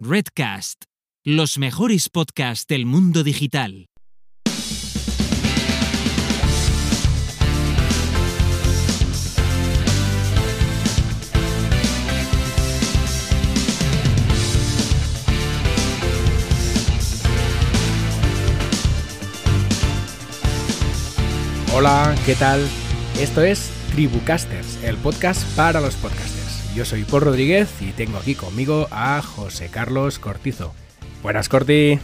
Redcast, los mejores podcasts del mundo digital. Hola, ¿qué tal? Esto es Tribucasters, el podcast para los podcasters. Yo soy Paul Rodríguez y tengo aquí conmigo a José Carlos Cortizo. Buenas, Corti.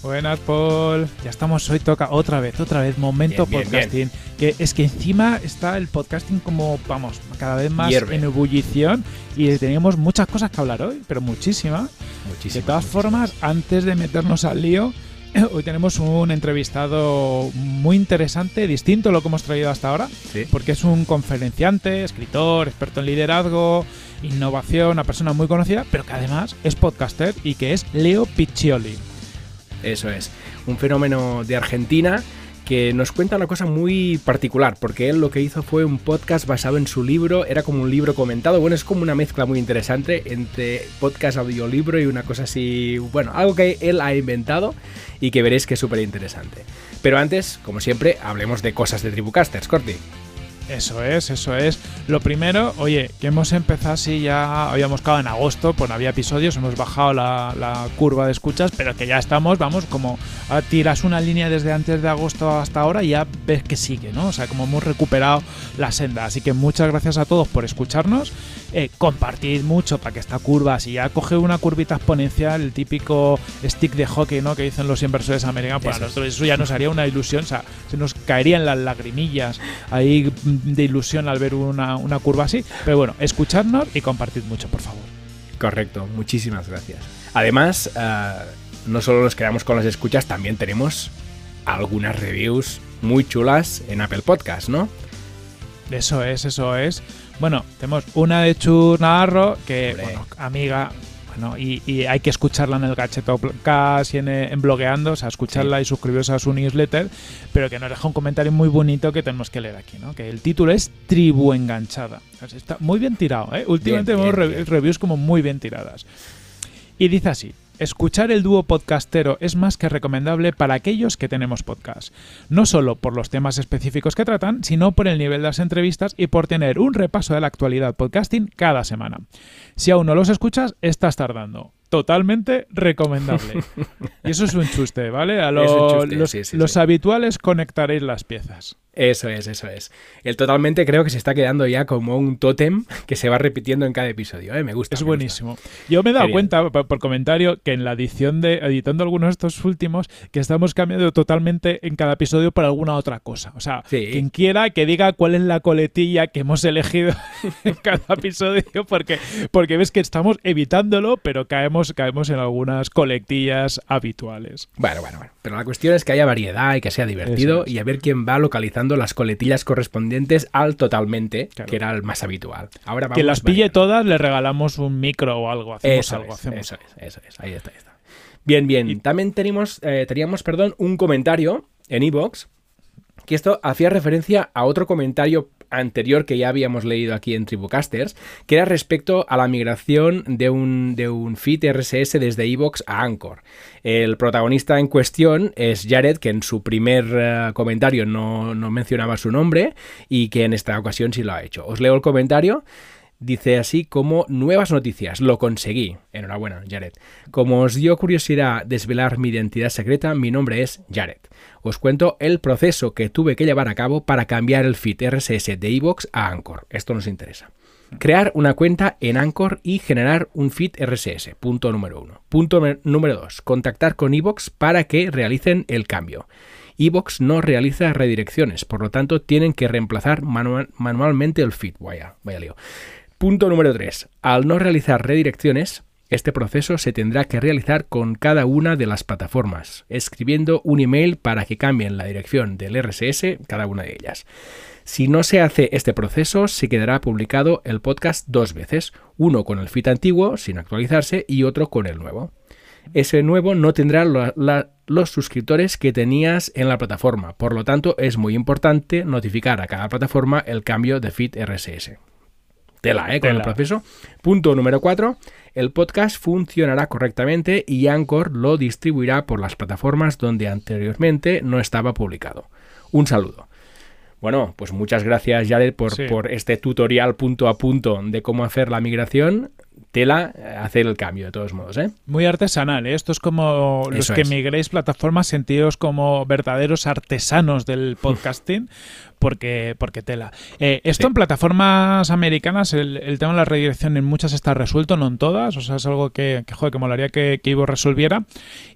Buenas, Paul. Ya estamos hoy, toca otra vez, otra vez, momento Bien, bien, podcasting. Que es que encima está el podcasting como, vamos, cada vez más Hierve. en ebullición y tenemos muchas cosas que hablar hoy, pero muchísimas. Muchísimas. De todas formas, antes de meternos al lío, hoy tenemos un entrevistado muy interesante, distinto a lo que hemos traído hasta ahora, Sí. porque es un conferenciante, escritor, experto en liderazgo, innovación, una persona muy conocida, pero que además es podcaster y que es Leo Piccioli. Eso es. Un fenómeno de Argentina que nos cuenta una cosa muy particular, porque él lo que hizo fue un podcast basado en su libro, era como un libro comentado, bueno, es como una mezcla muy interesante entre podcast, audiolibro y una cosa así, bueno, algo que él ha inventado y que veréis que es súper interesante. Pero antes, como siempre, hablemos de cosas de Tribucasters, Corti. Eso es, eso es. Lo primero, oye, que hemos empezado así ya, habíamos quedado en agosto, pues no había episodios, hemos bajado la, la curva de escuchas, pero que ya estamos, vamos, como ah, tiras una línea desde antes de agosto hasta ahora y ya ves que sigue, ¿no? O sea, como hemos recuperado la senda. Así que muchas gracias a todos por escucharnos. Eh, compartid mucho para que esta curva, si ya coge una curvita exponencial, el típico stick de hockey, ¿no? Que dicen los inversores americanos, para Eso es. nosotros eso ya nos haría una ilusión, o sea, se nos caerían las lagrimillas ahí mm, de ilusión al ver una, una curva así. Pero bueno, escuchadnos y compartid mucho, por favor. Correcto, muchísimas gracias. Además, eh, no solo nos quedamos con las escuchas, también tenemos algunas reviews muy chulas en Apple Podcast, ¿no? Eso es, eso es. Bueno, tenemos una de Chur Navarro, que, Hombre. bueno, amiga, y, y hay que escucharla en el Gacheto Podcast y en, eh, en Blogueando, o sea, escucharla y suscribiros a su newsletter, pero que nos deja un comentario muy bonito que tenemos que leer aquí, ¿no? Que el título es Tribu Enganchada. O sea, está muy bien tirado, ¿eh? Últimamente Bien, vemos bien, re- bien. reviews como muy bien tiradas. Y dice así. Escuchar el dúo podcastero es más que recomendable para aquellos que tenemos podcast. No solo por los temas específicos que tratan, sino por el nivel de las entrevistas y por tener un repaso de la actualidad podcasting cada semana. Si aún no los escuchas, estás tardando. Totalmente recomendable. y eso es un chuste, ¿vale? A lo- chuste, los sí, sí, los sí. habituales conectaréis las piezas. Eso es, eso es. El totalmente creo que se está quedando ya como un tótem que se va repitiendo en cada episodio, ¿eh? Me gusta. Es me gusta. buenísimo. Yo me he dado cuenta por, por comentario que en la edición de editando algunos de estos últimos que estamos cambiando totalmente en cada episodio por alguna otra cosa. O sea, Sí. quien quiera que diga cuál es la coletilla que hemos elegido en cada episodio porque porque ves que estamos evitándolo, pero caemos caemos en algunas coletillas habituales. Bueno, bueno, bueno. Pero la cuestión es que haya variedad y que sea divertido es. y a ver quién va localizando las coletillas correspondientes al totalmente, Claro. que era el más habitual. Ahora vamos que las pille variando. todas le regalamos un micro o algo, hacemos Eso algo, es, hacemos eso es, eso es. Ahí está, ahí está. Bien, bien. Y- También tenemos, eh, teníamos, perdón, un comentario en iVoox que esto hacía referencia a otro comentario anterior que ya habíamos leído aquí en Tribucasters, que era respecto a la migración de un, de un feed RSS desde iVoox a Anchor. El protagonista en cuestión es Jared, que en su primer eh, comentario no, no mencionaba su nombre y que en esta ocasión sí lo ha hecho. Os leo el comentario. Dice así como nuevas noticias, lo conseguí. Enhorabuena, Jared. Como os dio curiosidad desvelar mi identidad secreta, mi nombre es Jared. Os cuento el proceso que tuve que llevar a cabo para cambiar el feed RSS de iVoox a Anchor. Esto nos interesa. Crear una cuenta en Anchor y generar un feed RSS. Punto número uno. Punto me- número dos. Contactar con iVoox para que realicen el cambio. iVoox no realiza redirecciones, por lo tanto tienen que reemplazar manual- manualmente el feed. Vaya, vaya lío. Punto número 3. Al no realizar redirecciones, este proceso se tendrá que realizar con cada una de las plataformas, escribiendo un email para que cambien la dirección del RSS cada una de ellas. Si no se hace este proceso, se quedará publicado el podcast dos veces, uno con el feed antiguo, sin actualizarse, y otro con el nuevo. Ese nuevo no tendrá los suscriptores que tenías en la plataforma, por lo tanto es muy importante notificar a cada plataforma el cambio de feed RSS. Tela, ¿eh? Con el proceso. Punto número 4. El podcast funcionará correctamente y Anchor lo distribuirá por las plataformas donde anteriormente no estaba publicado. Un saludo. Bueno, pues muchas gracias, Jared, por, Sí. por este tutorial punto a punto de cómo hacer la migración. Tela, eh, hacer el cambio, de todos modos, ¿eh? Muy artesanal, ¿eh? Esto es como los Eso que es. migréis plataformas sentidos como verdaderos artesanos del podcasting, porque, porque tela. Eh, esto Sí. en plataformas americanas, el, el tema de la redirección en muchas está resuelto, no en todas. O sea, es algo que, que, joder, que molaría que, que Ivo resolviera.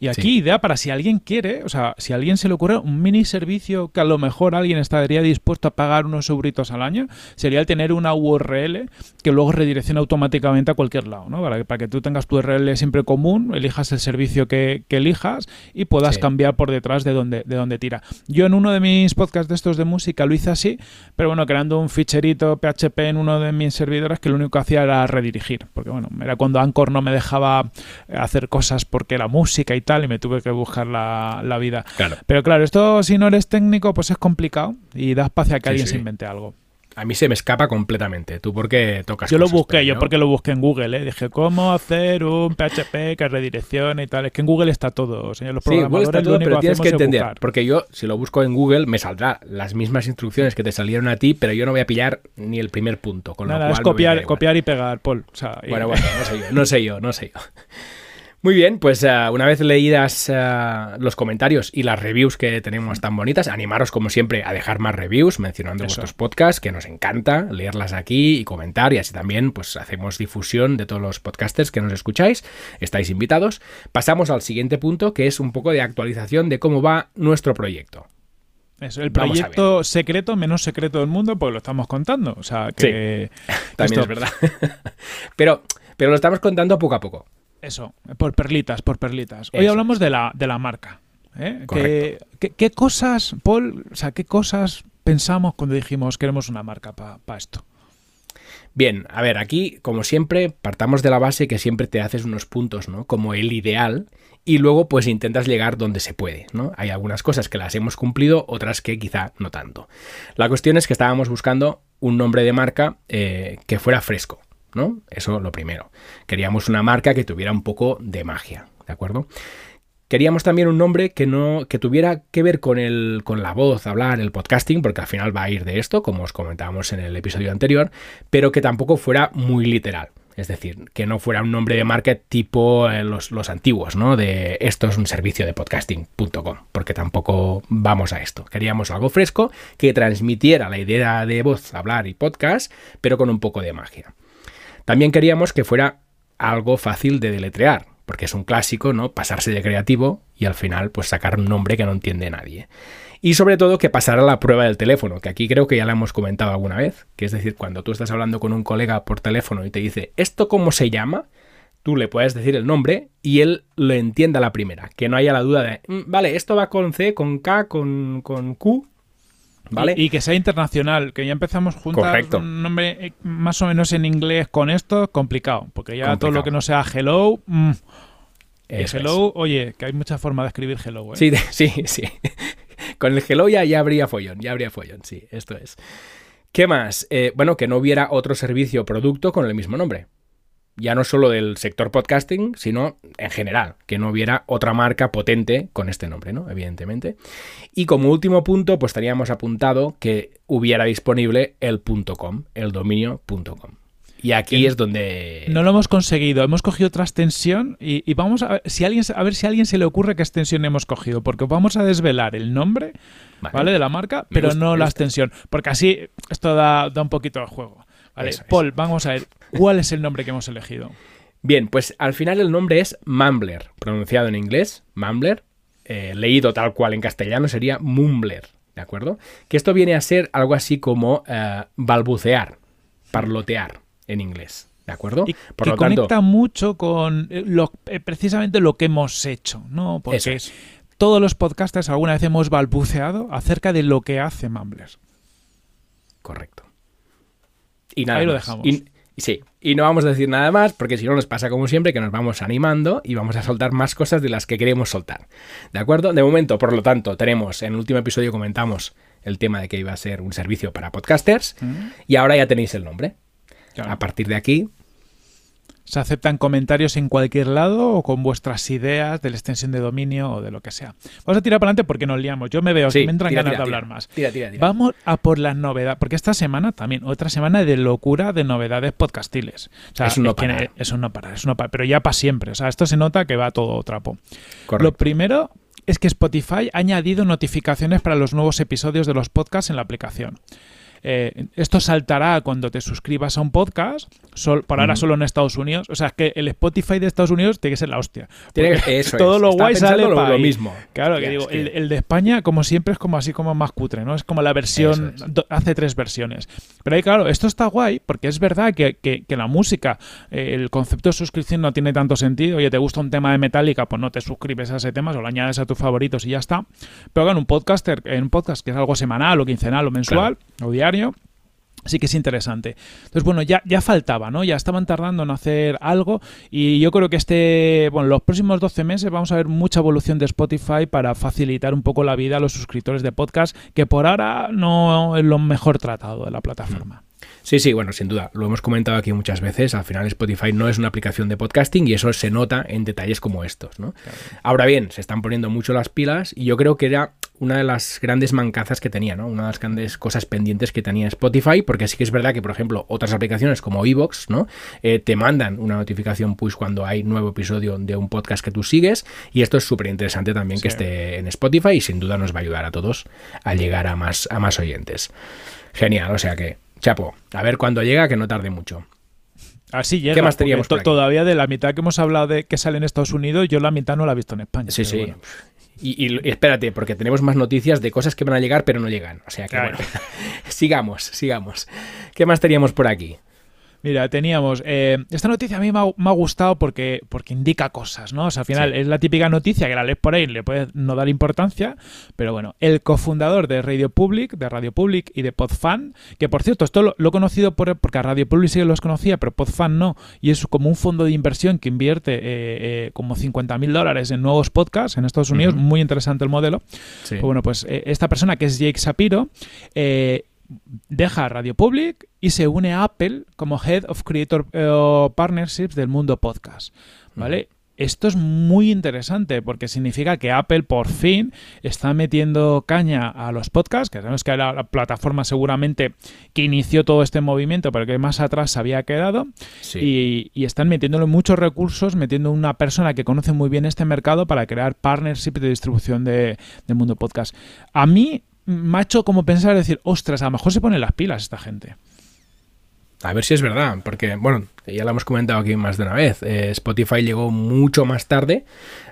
Y aquí, Sí. idea para si alguien quiere, o sea, si a alguien se le ocurre un mini servicio que a lo mejor alguien estaría dispuesto a pagar unos euritos al año, sería el tener una URL que luego redirecciona automáticamente a cualquier lado, ¿no? Para que, para que tú tengas tu URL siempre común, elijas el servicio que, que elijas y puedas Sí. cambiar por detrás de donde, de donde tira. Yo en uno de mis podcasts de estos de música lo hice así, pero bueno, creando un ficherito PHP en uno de mis servidores que lo único que hacía era redirigir, porque bueno, era cuando Anchor no me dejaba hacer cosas porque era música y tal y me tuve que buscar la, la vida. Claro. Pero claro, esto si no eres técnico pues es complicado y da espacio a que Sí, alguien sí. se invente algo. A mí se me escapa completamente. ¿Tú por qué tocas Yo lo busqué, pero yo porque lo busqué en Google, ¿eh? Dije, ¿cómo hacer un PHP que redireccione y tal? Es que en Google está todo, señor. Los Sí, Google programadores está lo todo, pero tienes que entender. buscar. Porque yo, si lo busco en Google, me saldrá las mismas instrucciones que te salieron a ti, pero yo no voy a pillar ni el primer punto. Con lo Nada, cual es copiar, copiar y pegar, Paul. O sea, y- Bueno, bueno, no sé yo, no sé yo, no sé yo. Muy bien, pues eh, una vez leídas eh, los comentarios y las reviews que tenemos tan bonitas, animaros como siempre a dejar más reviews mencionando Eso. vuestros podcasts, que nos encanta leerlas aquí y comentar y así también pues hacemos difusión de todos los podcasters que nos escucháis, estáis invitados. Pasamos al siguiente punto que es un poco de actualización de cómo va nuestro proyecto. Eso, el proyecto secreto, menos secreto del mundo, pues lo estamos contando. O sea, que. También esto- es verdad. pero, pero lo estamos contando poco a poco. Eso, por perlitas, por perlitas. Hoy Eso hablamos de la, de la marca. ¿eh? ¿Qué, qué, qué cosas, Paul, o sea, qué cosas pensamos cuando dijimos queremos una marca para esto? Bien, a ver, aquí, como siempre, partamos de la base que siempre te haces unos puntos, ¿no? Como el ideal, y luego pues intentas llegar donde se puede, ¿no? Hay algunas cosas que las hemos cumplido, otras que quizá no tanto. La cuestión es que estábamos buscando un nombre de marca eh, que fuera fresco, ¿no? Eso lo primero. Queríamos una marca que tuviera un poco de magia, ¿de acuerdo? Queríamos también un nombre que no que tuviera que ver con el con la voz, hablar, el podcasting, porque al final va a ir de esto, como os comentábamos en el episodio anterior, pero que tampoco fuera muy literal. Es decir, que no fuera un nombre de marca tipo eh, los, los antiguos, ¿no? De esto es un servicio de podcasting.com, porque tampoco vamos a esto. Queríamos algo fresco que transmitiera la idea de voz, hablar y podcast, pero con un poco de magia. También queríamos que fuera algo fácil de deletrear, porque es un clásico, ¿no? Pasarse de creativo y al final, pues sacar un nombre que no entiende nadie. Y sobre todo que pasara la prueba del teléfono, que aquí creo que ya la hemos comentado alguna vez, que es decir, cuando tú estás hablando con un colega por teléfono y te dice, ¿esto cómo se llama? Tú le puedes decir el nombre y él lo entienda a la primera, que no haya la duda de, "Mm, vale, esto va con C, con K, con, con Q, ¿vale? Y, y que sea internacional, que ya empezamos juntas Correcto. un nombre eh, más o menos en inglés con esto, complicado. Porque ya todo lo que no sea hello, mm, es. hello, oye, que hay muchas formas de escribir hello. ¿eh? Sí, sí, sí. Con el hello ya, ya habría follón, ya habría follón, sí, esto es. ¿Qué más? Eh, bueno, que no hubiera otro servicio o producto con el mismo nombre. Ya no solo del sector podcasting, sino en general, que no hubiera otra marca potente con este nombre, ¿no? Evidentemente. Y como último punto, pues teníamos apuntado que hubiera disponible el .com, el dominio .com. Y aquí es donde... No lo hemos conseguido. Hemos cogido otra extensión y, y vamos a ver, si alguien, a ver si a alguien se le ocurre qué extensión hemos cogido. Porque vamos a desvelar el nombre Vale. ¿vale? de la marca, Me pero gusta, no la extensión. Porque así esto da, da un poquito de juego. Vale, es. Paul, vamos a ver. ¿Cuál es el nombre que hemos elegido? Bien, pues al final el nombre es Mumbler, pronunciado en inglés, Mumbler, eh, leído tal cual en castellano sería Mumbler, ¿de acuerdo? Que esto viene a ser algo así como eh, balbucear, parlotear en inglés, ¿de acuerdo? Y Por que lo tanto, conecta mucho con eh, lo- precisamente lo que hemos hecho, ¿no? Porque Eso es. todos los podcasters alguna vez hemos balbuceado acerca de lo que hace Mumbler. correcto. Y nada Ahí lo dejamos. Y- sí, y no vamos a decir nada más porque si no nos pasa como siempre que nos vamos animando y vamos a soltar más cosas de las que queremos soltar. ¿De acuerdo? De momento, por lo tanto, tenemos, en el último episodio comentamos el tema de que iba a ser un servicio para podcasters y ahora ya tenéis el nombre. Claro. A partir de aquí, Se aceptan comentarios en cualquier lado o con vuestras ideas de la extensión de dominio o de lo que sea. Vamos a tirar para adelante porque nos liamos. Yo me veo, sí, me entran tira, ganas tira, de tira. hablar más. Tira, tira, tira. Vamos a por las novedades, porque esta semana también, otra semana de locura de novedades podcastiles. O sea, Es un no parar. es un no parar, es un no parar, pero ya para siempre. O sea, esto se nota que va todo trapo. Correcto. Lo primero es que Spotify ha añadido notificaciones para los nuevos episodios de los podcasts en la aplicación. Eh, esto saltará cuando te suscribas a un podcast, sol- por ahora solo en Estados Unidos. O sea, que el Spotify de Estados Unidos tiene que ser la hostia. Tiene Porque que- eso todo es. lo guay sale pensando lo- mismo. Claro, que digo, que- el, el de España, como siempre, es como así como más cutre, ¿no? Es como la versión, Eso es. do- hace tres versiones. Pero ahí, claro, esto está guay porque es verdad que, que- que la música, eh, el concepto de suscripción no tiene tanto sentido. Oye, te gusta un tema de Metallica, pues no te suscribes a ese tema, o lo añades a tus favoritos y ya está. Pero en un podcaster, en un podcast que es algo semanal o quincenal o mensual o diario, sí que es interesante. Entonces, bueno, ya, ya faltaba, ¿no? Ya estaban tardando en hacer algo y yo creo que este, bueno, los próximos 12 meses vamos a ver mucha evolución de Spotify para facilitar un poco la vida a los suscriptores de podcast, que por ahora no es lo mejor tratado de la plataforma. Sí, sí, bueno, sin duda. Lo hemos comentado aquí muchas veces. Al final Spotify no es una aplicación de podcasting y eso se nota en detalles como estos, ¿no? Ahora bien, se están poniendo mucho las pilas y yo creo que era una de las grandes mancazas que tenía, ¿no? Una de las grandes cosas pendientes que tenía Spotify, porque sí que es verdad que, por ejemplo, otras aplicaciones como Evox, ¿no? Eh, te mandan una notificación push cuando hay nuevo episodio de un podcast que tú sigues y esto es súper interesante también que esté en Spotify y sin duda nos va a ayudar a todos a llegar a más, a más oyentes. Genial, o sea que, chapo, a ver cuándo llega, que no tarde mucho. Así llega. ¿Qué más teníamos? Todavía de la mitad que hemos hablado de que sale en Estados Unidos, yo la mitad no la he visto en España. Sí, sí. bueno. Y, espérate, porque tenemos más noticias de cosas que van a llegar, pero no llegan. O sea que Claro. bueno, sigamos, sigamos. ¿Qué más teníamos por aquí? Mira, teníamos. eh, esta noticia a mí me ha, me ha gustado porque, porque indica cosas, ¿no? O sea, al final Sí. es la típica noticia que la lees por ahí, le puedes no dar importancia, pero bueno, el cofundador de Radio Public, de Radio Public y de Podfan, que por cierto, esto lo, lo he conocido por, porque a Radio Public sí que los conocía, pero Podfan no, y es como un fondo de inversión que invierte eh, eh, como 50 mil dólares en nuevos podcasts en Estados Unidos, muy interesante el modelo. Sí. Pues bueno, pues eh, esta persona que es Jake Sapiro eh, deja Radio Public y se une a Apple como Head of Creator eh, Partnerships del mundo podcast. ¿Vale? Esto es muy interesante porque significa que Apple por fin está metiendo caña a los podcasts, que sabemos que era la plataforma seguramente que inició todo este movimiento, pero que más atrás se había quedado. Sí. Y, y están metiéndole muchos recursos, metiendo una persona que conoce muy bien este mercado para crear partnerships de distribución de, del mundo podcast. A mí hecho como pensar, decir, ostras, a lo mejor se ponen las pilas esta gente. A ver si es verdad, porque, bueno, ya lo hemos comentado aquí más de una vez. eh, Spotify llegó mucho más tarde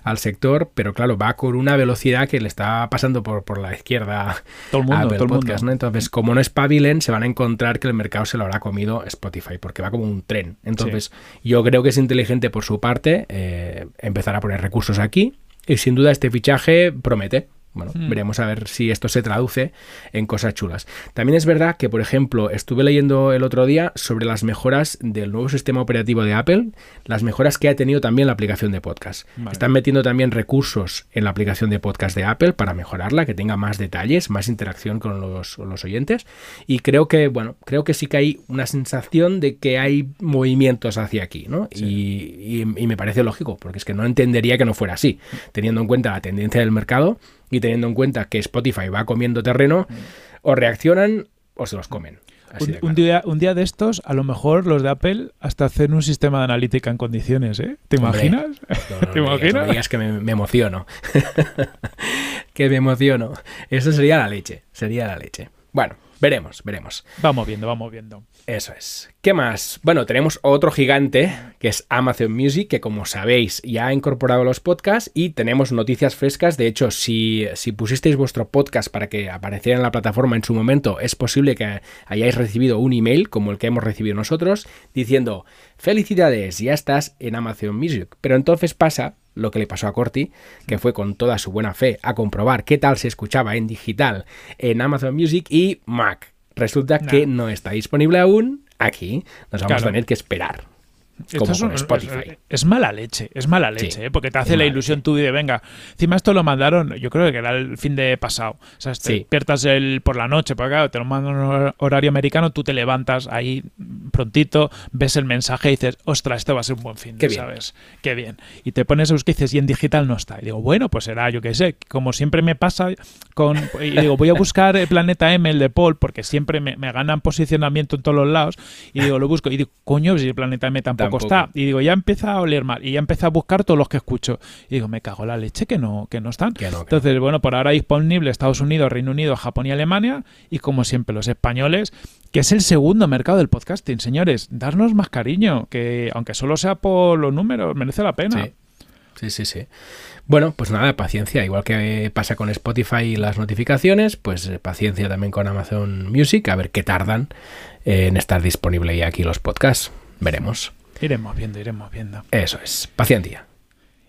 al sector, pero claro, va con una velocidad que le está pasando por, por la izquierda Todo el a mundo, Apple todo el mundo. Podcast, ¿no? Entonces, como no espabilen, se van a encontrar que el mercado se lo habrá comido Spotify, porque va como un tren. Entonces, yo creo que es inteligente por su parte eh, empezar a poner recursos aquí, y sin duda este fichaje promete. Bueno, Hmm. veremos a ver si esto se traduce en cosas chulas. También es verdad que, por ejemplo, estuve leyendo el otro día sobre las mejoras del nuevo sistema operativo de Apple, las mejoras que ha tenido también la aplicación de podcast. Vale. Están metiendo también recursos en la aplicación de podcast de Apple para mejorarla, que tenga más detalles, más interacción con los, con los oyentes. Y creo que, bueno, creo que sí que hay una sensación de que hay movimientos hacia aquí, ¿no? Y, y- y me parece lógico, porque es que no entendería que no fuera así, teniendo en cuenta la tendencia del mercado y teniendo en cuenta que Spotify va comiendo terreno, o reaccionan o se los comen. Un, día, un día de estos, a lo mejor los de Apple hasta hacen un sistema de analítica en condiciones, ¿eh? ¿Te imaginas? No, no, ¿Te no me digas, imaginas? me digas que me, me emociono. que me emociono. Eso sería la leche. Sería la leche. Bueno, veremos, veremos. Vamos viendo, vamos viendo. Eso es. ¿Qué más? Bueno, tenemos otro gigante que es Amazon Music, que como sabéis ya ha incorporado los podcasts y tenemos noticias frescas. De hecho, si, si pusisteis vuestro podcast para que apareciera en la plataforma en su momento, es posible que hayáis recibido un email como el que hemos recibido nosotros diciendo felicidades, ya estás en Amazon Music. Pero entonces pasa lo que le pasó a Corti, que fue con toda su buena fe a comprobar qué tal se escuchaba en digital en Amazon Music y Mac. Resulta que no está disponible aún aquí. Nos vamos Claro. a tener que esperar. Como Esto es, con es- es mala leche, es mala Sí, leche, ¿eh? porque te hace la ilusión tú de venga. Encima esto lo mandaron, yo creo que era el fin de pasado. O sea, te Sí. despiertas el, por la noche, porque claro, te lo mandan en hor- horario americano, tú te levantas ahí prontito, ves el mensaje y dices, ostras, este va a ser un buen fin Qué de, bien. ¿sabes? Qué bien. Y te pones a buscar y dices, y en digital no está. Y digo, bueno, pues será, yo qué sé, como siempre me pasa con... Y digo, voy a buscar el Planeta M, el de Paul, porque siempre me, me ganan posicionamiento en todos los lados. Y digo, lo busco. Y digo, coño, si el Planeta M tampoco, Tampoco. Y digo, ya empieza a oler mal. Y ya empecé a buscar todos los que escucho. Y digo, me cago la leche que no, que no están. Que no, que no. Entonces, bueno, por ahora disponible Estados Unidos, Reino Unido, Japón y Alemania. Y como siempre, los españoles, que es el segundo mercado del podcasting. Señores, darnos más cariño, que aunque solo sea por los números, merece la pena. Sí. Sí, sí, sí. Bueno, pues nada, paciencia. Igual que pasa con Spotify y las notificaciones, pues eh, paciencia también con Amazon Music, a ver qué tardan en estar disponible ya aquí los podcasts. Veremos. Iremos viendo, iremos viendo. Eso es, paciencia.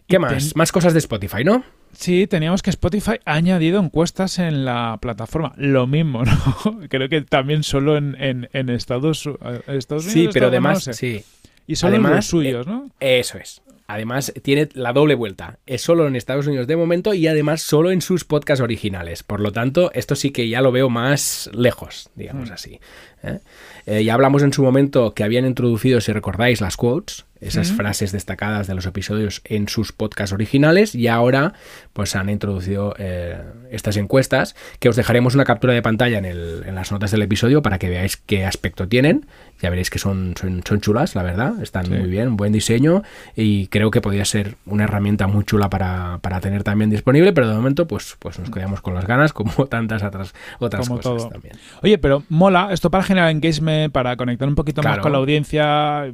¿Qué Y más? ten- Más cosas de Spotify, ¿no? Sí, teníamos que Spotify ha añadido encuestas en la plataforma. Lo mismo, ¿no? Creo que también solo en, en, en Estados, eh, Estados Unidos. Sí, pero además, no sé. sí, Y solo en además, los suyos, ¿no? eso es. Además, tiene la doble vuelta. Es solo en Estados Unidos de momento y además solo en sus podcasts originales. Por lo tanto, esto sí que ya lo veo más lejos, digamos Mm. así. ¿eh? Eh, ya hablamos en su momento que habían introducido, si recordáis, las quotes, esas Mm. frases destacadas de los episodios en sus podcasts originales y ahora pues han introducido eh, estas encuestas que os dejaremos una captura de pantalla en, el- en las notas del episodio para que veáis qué aspecto tienen. Ya veréis que son, son, son chulas, la verdad. Están Sí. muy bien, buen diseño y creo que podría ser una herramienta muy chula para, para tener también disponible, pero de momento pues, pues nos quedamos con las ganas como tantas otras, otras Como cosas todo. también. Oye, pero mola, esto para generar engagement, para conectar un poquito más con la audiencia,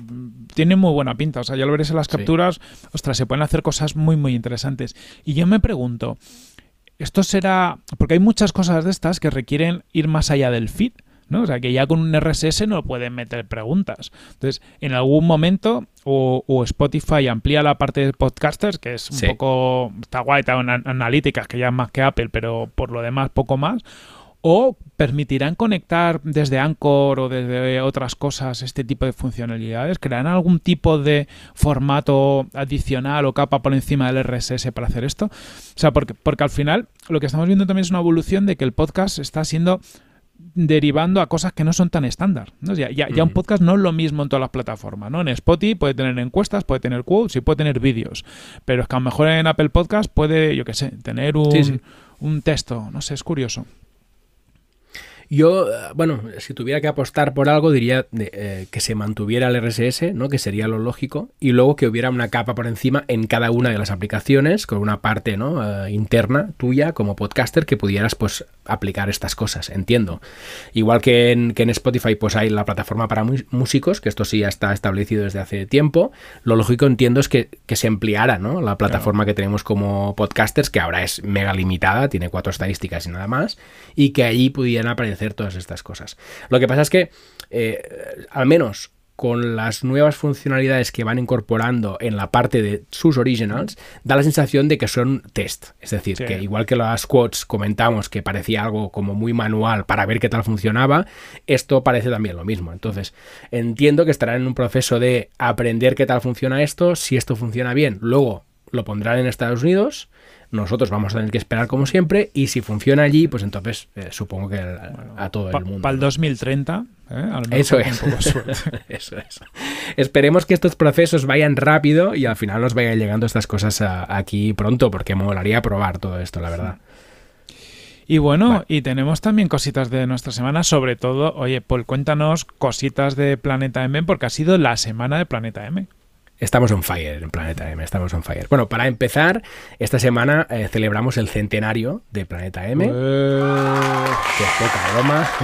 tiene muy buena pinta. O sea, ya lo veréis en las Sí. capturas. Ostras, se pueden hacer cosas muy, muy interesantes. Y yo me pregunto, ¿esto será...? Porque hay muchas cosas de estas que requieren ir más allá del feed. ¿No? O sea, que ya con un RSS no pueden meter preguntas. Entonces, en algún momento, o, o Spotify amplía la parte de podcasters, que es un Sí. poco. Está guay, está en an- analíticas, que ya es más que Apple, pero por lo demás, poco más. O permitirán conectar desde Anchor o desde otras cosas este tipo de funcionalidades. ¿Crearán algún tipo de formato adicional o capa por encima del RSS para hacer esto? O sea, porque, porque al final lo que estamos viendo también es una evolución de que el podcast está siendo derivando a cosas que no son tan estándar. ¿no? Ya, ya- ya un podcast no es lo mismo en todas las plataformas. ¿no? En Spotify puede tener encuestas, puede tener quotes y puede tener vídeos. Pero es que a lo mejor en Apple Podcast puede, yo qué sé, tener un, Sí, sí. un texto. No sé, es curioso. Yo, eh, bueno, si tuviera que apostar por algo, diría de, eh, que se mantuviera el RSS, ¿no? Que sería lo lógico. Y luego que hubiera una capa por encima en cada una de las aplicaciones, con una parte ¿no? Eh, interna tuya como podcaster que pudieras pues aplicar estas cosas. Entiendo. Igual que en, que en Spotify, pues hay la plataforma para músicos, que esto sí ya está establecido desde hace tiempo. Lo lógico entiendo es que, que se ampliara, ¿no? La plataforma que tenemos como podcasters, que ahora es mega limitada, tiene cuatro estadísticas y nada más, y que allí pudieran aparecer todas estas cosas. Lo que pasa es que, eh, al menos con las nuevas funcionalidades que van incorporando en la parte de sus originals, da la sensación de que son test. Es decir, Sí. que igual que las quotes comentamos que parecía algo como muy manual para ver qué tal funcionaba, esto parece también lo mismo. Entonces, entiendo que estarán en un proceso de aprender qué tal funciona esto, si esto funciona bien, luego lo pondrán en Estados Unidos, nosotros vamos a tener que esperar como siempre, y si funciona allí, pues entonces eh, supongo que a, a todo el mundo. Para el 2030, ¿eh? a lo mejor Eso es. un poco. Eso es. Esperemos que estos procesos vayan rápido y al final nos vayan llegando estas cosas a- aquí pronto, porque me molaría probar todo esto, la verdad. Y bueno, Vale. y tenemos también cositas de nuestra semana, sobre todo, oye, Paul, cuéntanos cositas de Planeta M, porque ha sido la semana de Planeta M. Estamos on fire en Planeta M, estamos on fire. Bueno, para empezar, esta semana eh, celebramos el centenario de Planeta M. Eh, que poca broma.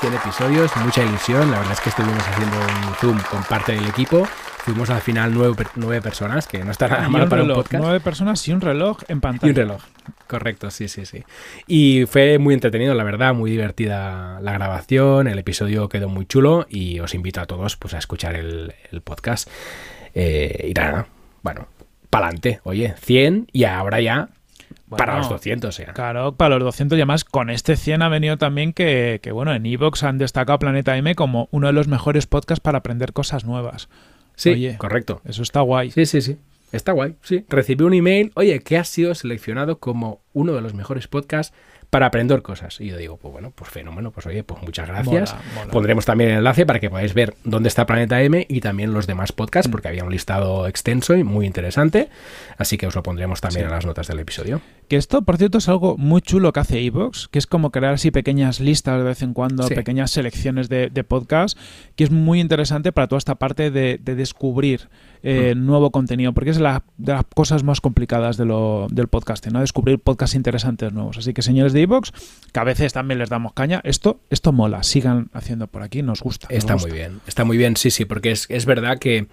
100 episodios, mucha ilusión. La verdad es que estuvimos haciendo un zoom con parte del equipo. Fuimos al final nueve, per- nueve personas, que no está nada mal para un podcast. nueve personas y un reloj en pantalla. Y un reloj. Correcto, sí, sí, sí. Y fue muy entretenido, la verdad, muy divertida la grabación, el episodio quedó muy chulo y os invito a todos pues, a escuchar el, el podcast. Eh, y nada, bueno, pa'lante, oye, 100 y ahora ya para los 200, ya. Claro, para los 200 y además con este 100 ha venido también que, que, bueno, en Evox han destacado Planeta M como uno de los mejores podcasts para aprender cosas nuevas. Sí, correcto. Eso está guay. Sí, sí, sí. Está guay, sí. Recibí un email, oye, que has sido seleccionado como uno de los mejores podcasts para aprender cosas. Y yo digo, pues bueno, pues fenómeno, pues oye, pues muchas gracias. Pondremos también el enlace para que podáis ver dónde está Planeta M y también los demás podcasts, mm. porque había un listado extenso y muy interesante. Así que os lo pondremos también en las notas del episodio. Que esto, por cierto, es algo muy chulo que hace Evox, que es como crear así pequeñas listas de vez en cuando, pequeñas selecciones de, de podcasts, que es muy interesante para toda esta parte de, descubrir eh, mm. nuevo contenido, porque es la, de las cosas más complicadas de lo, del podcasting, ¿no? Descubrir podcasts interesantes nuevos. Así que, señores de de que a veces también les damos caña. Esto, esto mola, sigan haciendo por aquí, nos gusta. está muy bien, está muy bien, sí, sí, porque es, es verdad que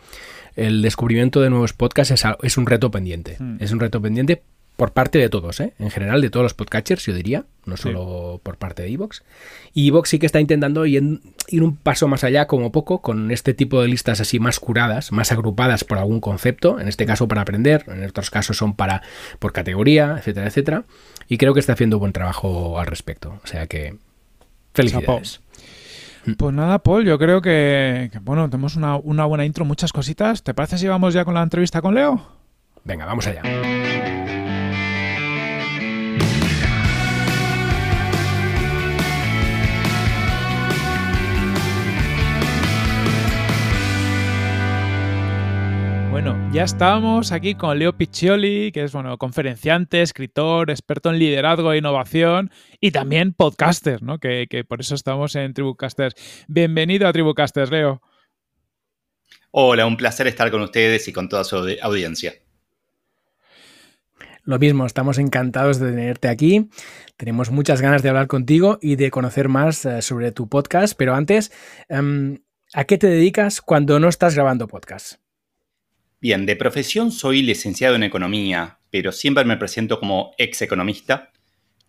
el descubrimiento de nuevos podcasts es, es un reto pendiente. Hmm. Es un reto pendiente por parte de todos, ¿eh? en general de todos los podcatchers, yo diría, no solo por parte de Evox. Y Evox sí que está intentando ir, un paso más allá, como poco, con este tipo de listas así más curadas, más agrupadas por algún concepto, en este caso para aprender, en otros casos son para por categoría, etcétera, etcétera. Y creo que está haciendo buen trabajo al respecto. O sea que felicidades. Pues nada, Paul, yo creo que, bueno, tenemos una, una buena intro, muchas cositas. ¿Te parece si vamos ya con la entrevista con Leo? Venga, vamos allá. Bueno, ya estamos aquí con Leo Piccioli, que es bueno, conferenciante, escritor, experto en liderazgo e innovación y también podcaster, ¿no? Que, por eso estamos en Tribucasters. Bienvenido a Tribucasters, Leo. Hola, un placer estar con ustedes y con toda su audiencia. Lo mismo, estamos encantados de tenerte aquí. Tenemos muchas ganas de hablar contigo y de conocer más eh, sobre tu podcast, pero antes, em, ¿a qué te dedicas cuando no estás grabando podcast? Bien, de profesión soy licenciado en economía, pero siempre me presento como ex economista.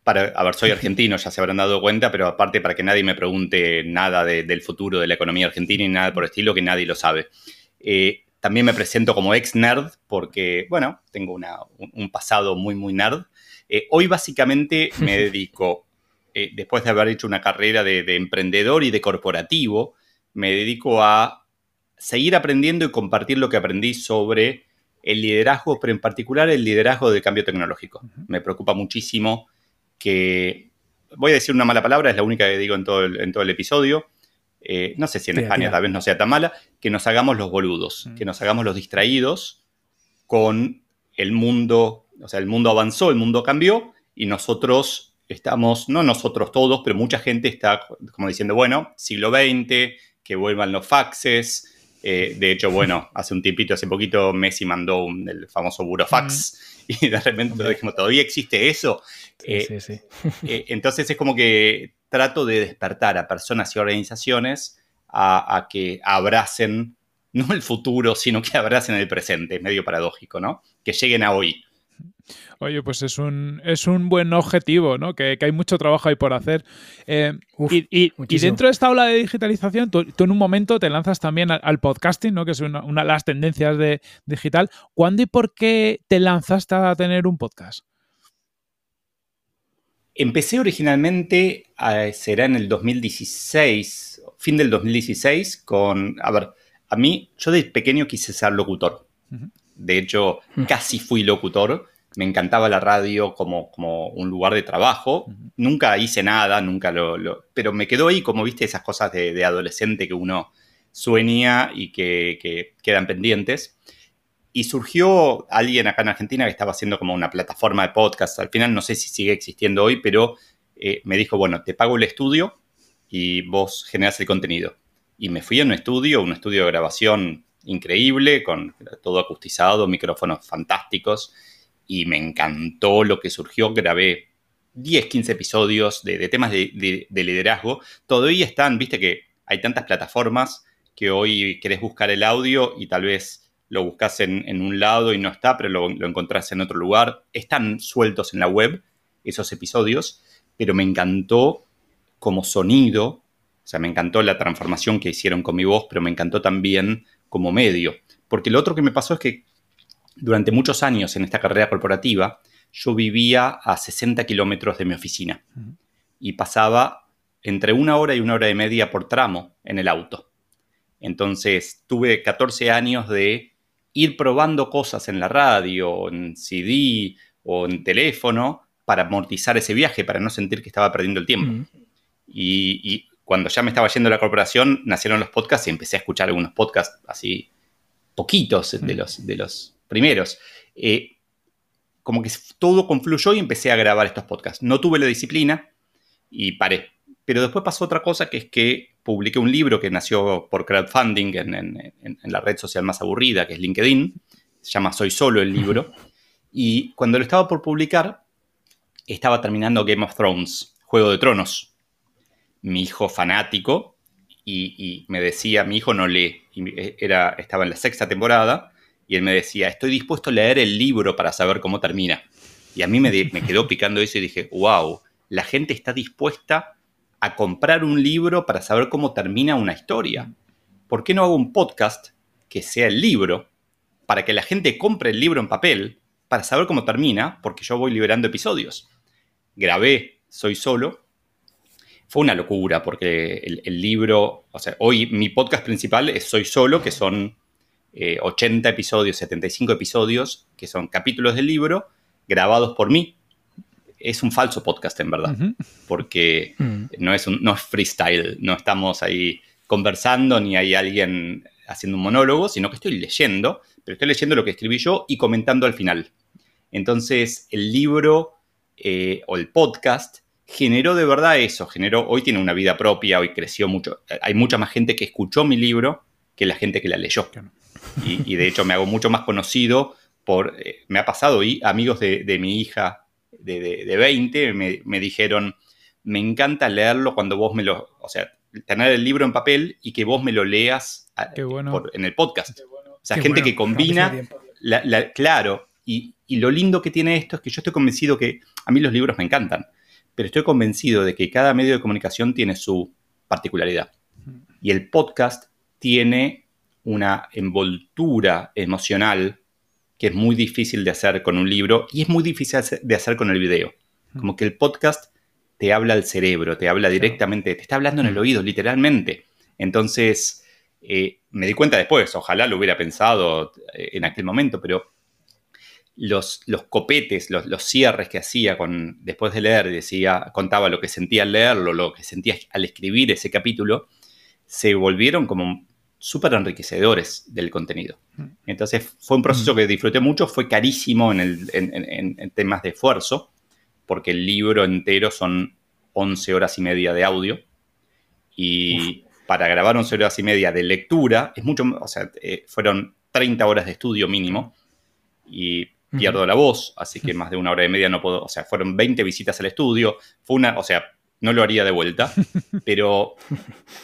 Para, a ver, soy argentino, ya se habrán dado cuenta, pero aparte para que nadie me pregunte nada del futuro de la economía argentina y nada por el estilo, que nadie lo sabe. Eh, también me presento como ex nerd porque, bueno, tengo un, pasado muy, muy nerd. Eh, hoy básicamente me dedico, eh, después de haber hecho una carrera de emprendedor y de corporativo, me dedico a seguir aprendiendo y compartir lo que aprendí sobre el liderazgo, pero en particular el liderazgo del cambio tecnológico. Me preocupa muchísimo que, voy a decir una mala palabra, es la única que digo en todo el, en todo el episodio, eh, no sé si en España tal vez no sea tan mala, que nos hagamos los boludos, que nos hagamos los distraídos con el mundo, o sea, el mundo avanzó, el mundo cambió y nosotros estamos, no nosotros todos, pero mucha gente está como diciendo, bueno, siglo XX, que vuelvan los faxes, eh, de hecho, bueno, hace un tiempito, hace poquito, Messi mandó el famoso burofax y de repente dijimos, ¿todavía existe eso? Sí, eh, sí, eh, entonces es como que trato de despertar a personas y organizaciones a, que abracen no el futuro, sino que abracen el presente, es medio paradójico, ¿no? Que lleguen a hoy. Oye, pues es un, es un buen objetivo, ¿no? Que, hay mucho trabajo ahí por hacer. Eh, y, dentro de esta ola de digitalización, tú, en un momento te lanzas también al, podcasting, ¿no? Que es una, de las tendencias de digital. ¿Cuándo y por qué te lanzaste a tener un podcast? Empecé originalmente, será en el 2016, fin del 2016, con, a ver, a mí, yo de pequeño quise ser locutor. De hecho, mm. casi fui locutor me encantaba la radio como, como un lugar de trabajo. Nunca hice nada, nunca lo, Pero me quedó ahí, como viste, esas cosas de, adolescente que uno sueña y que, quedan pendientes. Y surgió alguien acá en Argentina que estaba haciendo como una plataforma de podcast. Al final no sé si sigue existiendo hoy, pero eh, me dijo, bueno, te pago el estudio y vos generas el contenido. Y me fui a un estudio, un estudio de grabación increíble, con todo acustizado, micrófonos fantásticos y me encantó lo que surgió. Grabé 10, 15 episodios de, temas de, liderazgo. Todavía están, viste que hay tantas plataformas que hoy querés buscar el audio y tal vez lo buscas en, un lado y no está, pero lo, lo, encontrás en otro lugar. Están sueltos en la web esos episodios, pero me encantó como sonido, o sea, me encantó la transformación que hicieron con mi voz, pero me encantó también como medio. Porque lo otro que me pasó es que durante muchos años en esta carrera corporativa, yo vivía a 60 kilómetros de mi oficina y pasaba entre una hora y una hora y media por tramo en el auto. Entonces tuve 14 años de ir probando cosas en la radio, en CD o en teléfono para amortizar ese viaje, para no sentir que estaba perdiendo el tiempo. Mm. Y, cuando ya me estaba yendo a la corporación, nacieron los podcasts y empecé a escuchar algunos podcasts así, poquitos de, los, de los primeros. Eh, como que todo confluyó y empecé a grabar estos podcasts. No tuve la disciplina y paré. Pero después pasó otra cosa, que es que publiqué un libro que nació por crowdfunding en, en- en- en la red social más aburrida, que es LinkedIn. Se llama Soy Solo el libro. Y cuando lo estaba por publicar, estaba terminando Game of Thrones, Juego de Tronos. Mi hijo fanático, y, y me decía, mi hijo no lee, y era, estaba en la sexta temporada, y él me decía, estoy dispuesto a leer el libro para saber cómo termina. Y a mí me, quedó picando eso y dije, wow, la gente está dispuesta a comprar un libro para saber cómo termina una historia. ¿Por qué no hago un podcast que sea el libro para que la gente compre el libro en papel para saber cómo termina? Porque yo voy liberando episodios. Grabé Soy Solo. Fue una locura porque el, el libro, o sea, hoy mi podcast principal es Soy Solo, que son eh, 80 episodios, 75 episodios, que son capítulos del libro grabados por mí. Es un falso podcast, en verdad, porque Mm. no es, un, no es freestyle, no estamos ahí conversando ni hay alguien haciendo un monólogo, sino que estoy leyendo, pero estoy leyendo lo que escribí yo y comentando al final. Entonces, el libro eh, o el podcast generó de verdad eso, generó, hoy tiene una vida propia, hoy creció mucho, hay mucha más gente que escuchó mi libro que la gente que la leyó. Claro. Y, y de hecho me hago mucho más conocido por, eh, me ha pasado, y amigos de, de mi hija de, de- de 20 me, me dijeron, me encanta leerlo cuando vos me lo, o sea, tener el libro en papel y que vos me lo leas bueno. por- en el podcast. O sea, Qué gente bueno, que combina la- la- claro, y, y lo lindo que tiene esto es que yo estoy convencido que a mí los libros me encantan, pero estoy convencido de que cada medio de comunicación tiene su particularidad. Y el podcast tiene una envoltura emocional que es muy difícil de hacer con un libro y es muy difícil de hacer con el video. Como que el podcast te habla al cerebro, te habla directamente, te está hablando en el oído, literalmente. Entonces, eh, me di cuenta después, ojalá lo hubiera pensado eh, en aquel momento, pero los, los copetes, los, los cierres que hacía con, después de leer, decía, contaba lo que sentía al leerlo, lo que sentía al escribir ese capítulo, se volvieron como súper enriquecedores del contenido. Entonces fue un proceso que disfruté mucho, fue carísimo en, el- en- en- en temas de esfuerzo, porque el libro entero son 11 horas y media de audio, y para grabar 11 horas y media de lectura, es mucho, o sea, eh, fueron 30 horas de estudio mínimo, y pierdo la voz, así que más de una hora y media no puedo, o sea, fueron 20 visitas al estudio, fue una, o sea, no lo haría de vuelta, pero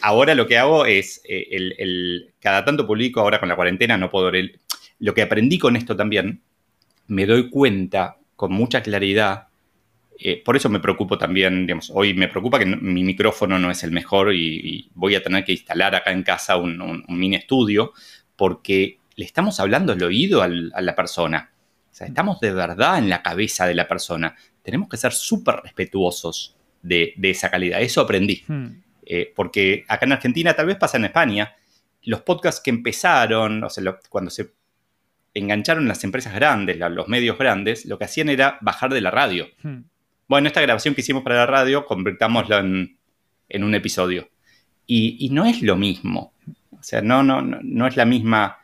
ahora lo que hago es, eh, el, el- cada tanto publico, ahora con la cuarentena no puedo el- lo que aprendí con esto también, me doy cuenta con mucha claridad, eh, por eso me preocupo también, digamos, hoy me preocupa que no- mi micrófono no es el mejor y, y voy a tener que instalar acá en casa un, un- un mini estudio, porque le estamos hablando al oído al- a la persona. O sea, estamos de verdad en la cabeza de la persona. Tenemos que ser súper respetuosos de, de esa calidad. Eso aprendí. Hmm. Eh, porque acá en Argentina, tal vez pasa en España, los podcasts que empezaron, o sea, lo- cuando se engancharon las empresas grandes, la- los medios grandes, lo que hacían era bajar de la radio. Hmm. Bueno, esta grabación que hicimos para la radio, convirtámosla en, en un episodio. Y, y no es lo mismo. O sea, no, no, no, no es la misma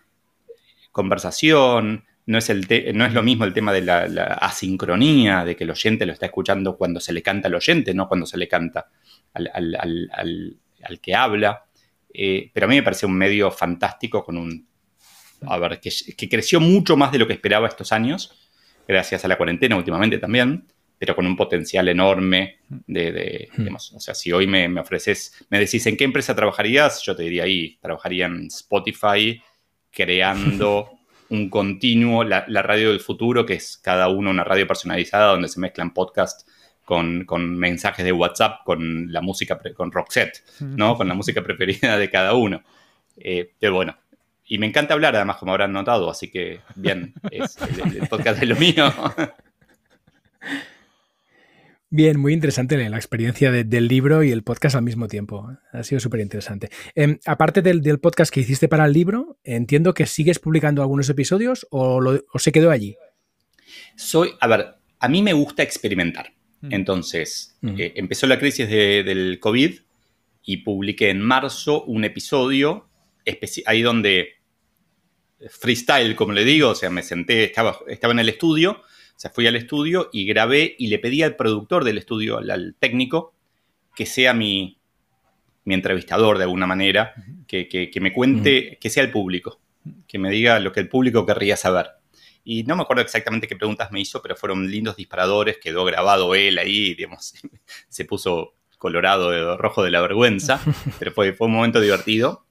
conversación, no es, el no es lo mismo el tema de la, la asincronía, de que el oyente lo está escuchando cuando se le canta al oyente, no cuando se le canta al, al- al- al- al que habla. Eh, pero a mí me parece un medio fantástico con un... A ver, que, que creció mucho más de lo que esperaba estos años, gracias a la cuarentena últimamente también, pero con un potencial enorme de, de, digamos, o sea, si hoy me, me ofreces, me decís en qué empresa trabajarías, yo te diría ahí, trabajaría en Spotify, creando un continuo, la, la radio del futuro, que es cada uno una radio personalizada donde se mezclan podcasts con, con mensajes de WhatsApp, con la música, con Roxette, ¿no? Con la música preferida de cada uno. Eh, pero bueno, y me encanta hablar, además, como habrán notado, así que bien, es, el, el podcast es lo mío. Bien, muy interesante la experiencia del libro y el podcast al mismo tiempo. Ha sido súper interesante. Em, aparte del, podcast que hiciste para el libro, entiendo que sigues publicando algunos episodios o, se quedó allí. Soy, a ver, a mí me gusta experimentar. Mm. Entonces, mm. Eh, empezó la crisis del COVID y publiqué en marzo un episodio ahí donde freestyle, como le digo, o sea, me senté, estaba, estaba en el estudio sea, fui al estudio y grabé y le pedí al productor del estudio, al, técnico, que sea mi, mi, entrevistador de alguna manera, que, me cuente, que sea el público, que me diga lo que el público querría saber. Y no me acuerdo exactamente qué preguntas me hizo, pero fueron lindos disparadores, quedó grabado él ahí, digamos, se puso colorado, rojo de la vergüenza, pero fue, fue un momento divertido.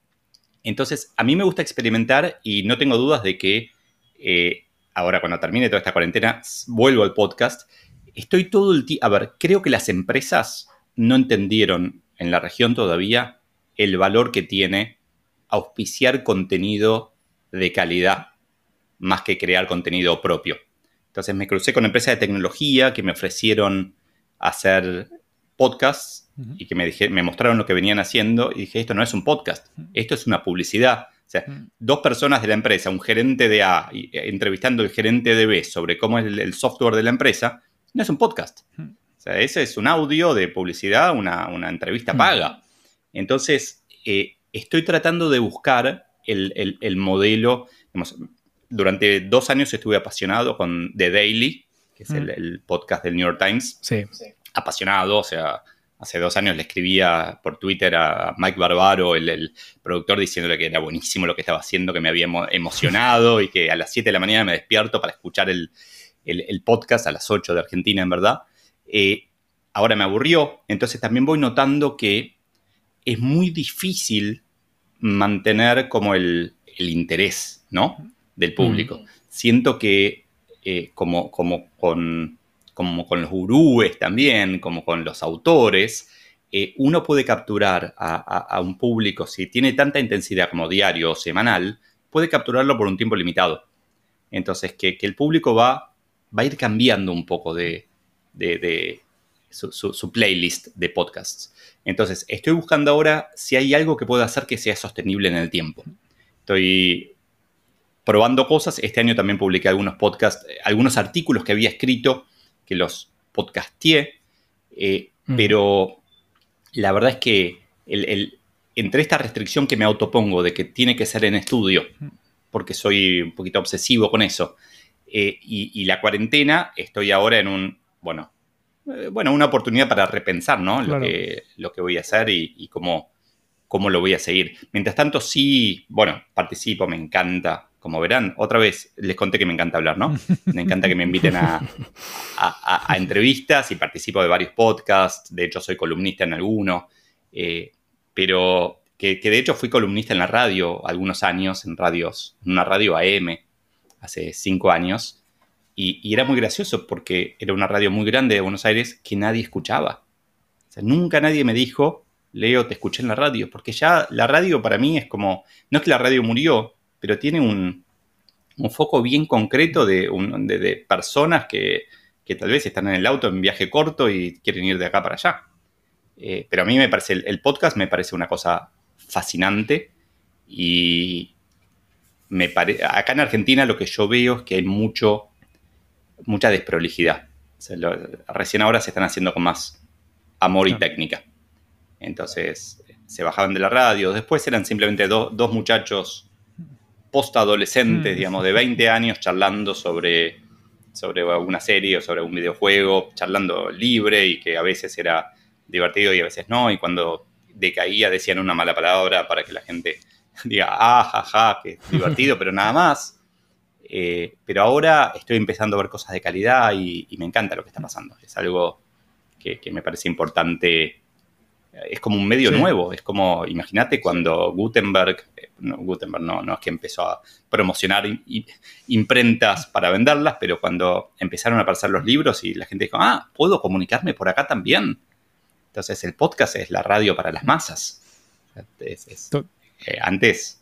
Entonces, a mí me gusta experimentar y no tengo dudas de que eh, ahora cuando termine toda esta cuarentena, vuelvo al podcast. Estoy todo el tiempo, a ver, creo que las empresas no entendieron en la región todavía el valor que tiene auspiciar contenido de calidad más que crear contenido propio. Entonces me crucé con empresas de tecnología que me ofrecieron hacer podcasts y que me, dije, me mostraron lo que venían haciendo y dije, esto no es un podcast, esto es una publicidad o sea, mm. dos personas de la empresa, un gerente de A y, eh, entrevistando al gerente de B sobre cómo es el, software de la empresa, no es un podcast. Mm. O sea, ese es un audio de publicidad, una, entrevista mm. paga. Entonces, eh, estoy tratando de buscar el, modelo. durante dos años estuve apasionado con The Daily, que es el, podcast del New York Times. Sí. Apasionado, o sea, Hace dos años le escribía por Twitter a Mike Barbaro, el, productor, diciéndole que era buenísimo lo que estaba haciendo, que me había emocionado y que a las 7 de la mañana me despierto para escuchar el, podcast a las 8 de Argentina, en verdad. Eh, ahora me aburrió, entonces también voy notando que es muy difícil mantener como el, interés, ¿no? Del público. Mm. Siento que eh, como, como con como con los gurúes también, como con los autores, eh, uno puede capturar a, un público, si tiene tanta intensidad como diario o semanal, puede capturarlo por un tiempo limitado. Entonces, que, el público va, va, a ir cambiando un poco de, su, playlist de podcasts. Entonces, estoy buscando ahora si hay algo que pueda hacer que sea sostenible en el tiempo. Estoy probando cosas. Este año también publiqué algunos podcasts, algunos artículos que había escrito que los podcasteé, eh, pero la verdad es que entre esta restricción que me autopongo de que tiene que ser en estudio, porque soy un poquito obsesivo con eso, eh, y, la cuarentena, estoy ahora en un, bueno, eh, bueno, una oportunidad para repensar, ¿no? Lo, que, lo que voy a hacer y, y cómo, cómo lo voy a seguir. Mientras tanto, sí, bueno, participo, me encanta como verán, otra vez les conté que me encanta hablar, ¿no? Me encanta que me inviten a, entrevistas y participo de varios podcasts. De hecho, soy columnista en alguno. Eh, pero que, de hecho fui columnista en la radio algunos años, en radios, una radio AM, hace cinco años. Y, era muy gracioso porque era una radio muy grande de Buenos Aires que nadie escuchaba. O sea, nunca nadie me dijo, Leo, te escuché en la radio. Porque ya la radio para mí es como, no es que la radio murió, pero tiene un, foco bien concreto de, de, personas que, tal vez están en el auto en viaje corto y quieren ir de acá para allá. Eh, pero a mí me parece, el, podcast me parece una cosa fascinante y me acá en Argentina lo que yo veo es que hay mucho, mucha desprolijidad. recién ahora se están haciendo con más amor y técnica. Entonces se bajaban de la radio, después eran simplemente dos muchachos post-adolescentes, mm. digamos, de 20 años charlando sobre, sobre alguna serie o sobre un videojuego, charlando libre y que a veces era divertido y a veces no, y cuando decaía decían una mala palabra para que la gente diga, ah, ja, ja, que divertido, pero nada más. Eh, pero ahora estoy empezando a ver cosas de calidad y, me encanta lo que está pasando. Es algo que, me parece importante. Es como un medio nuevo. Es como, imagínate cuando Gutenberg no, Gutenberg no, no es que empezó a promocionar imprentas para venderlas, pero cuando empezaron a aparecer los libros y la gente dijo, ah, puedo comunicarme por acá también. Entonces el podcast es la radio para las masas. Eh, antes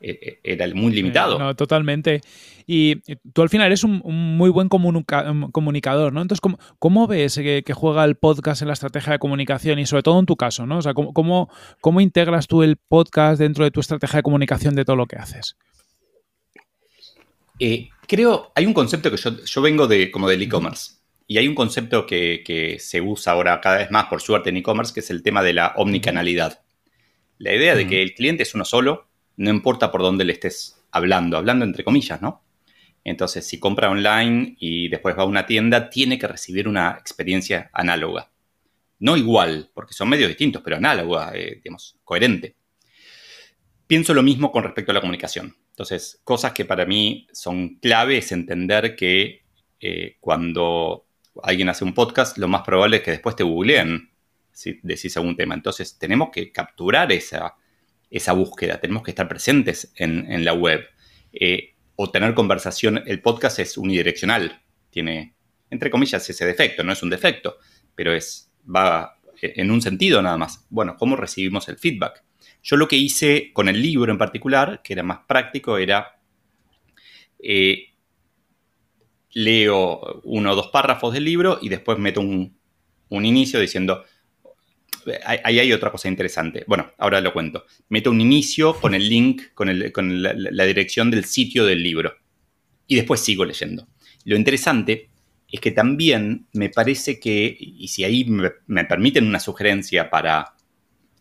era muy limitado. No, totalmente. Y tú al final eres un, muy buen comunicador, ¿no? Entonces, ¿cómo, ves que, juega el podcast en la estrategia de comunicación y sobre todo en tu caso, ¿no? O sea, ¿cómo, cómo, integras tú el podcast dentro de tu estrategia de comunicación de todo lo que haces? Eh, creo, hay un concepto que yo, vengo de como del e-commerce. Y hay un concepto que, que, se usa ahora cada vez más, por suerte, en e-commerce, que es el tema de la omnicanalidad. La idea de que el cliente es uno solo, no importa por dónde le estés hablando, hablando entre comillas, ¿no? Entonces, si compra online y después va a una tienda, tiene que recibir una experiencia análoga. No igual, porque son medios distintos, pero análoga, eh, digamos, coherente. Pienso lo mismo con respecto a la comunicación. Entonces, cosas que para mí son clave es entender que eh, cuando alguien hace un podcast, lo más probable es que después te googleen si decís algún tema. Entonces, tenemos que capturar esa, esa búsqueda, tenemos que estar presentes en, la web. Eh, o tener conversación, el podcast es unidireccional, tiene, entre comillas, ese defecto, no es un defecto, pero es, va en un sentido nada más. Bueno, ¿cómo recibimos el feedback? Yo lo que hice con el libro en particular, que era más práctico, era eh, leo uno o dos párrafos del libro y después meto un, un inicio diciendo, ahí hay otra cosa interesante. Bueno, ahora lo cuento. Meto un inicio con el link, con, la, dirección del sitio del libro. Y después sigo leyendo. Lo interesante es que también me parece que, y si ahí me, permiten una sugerencia para,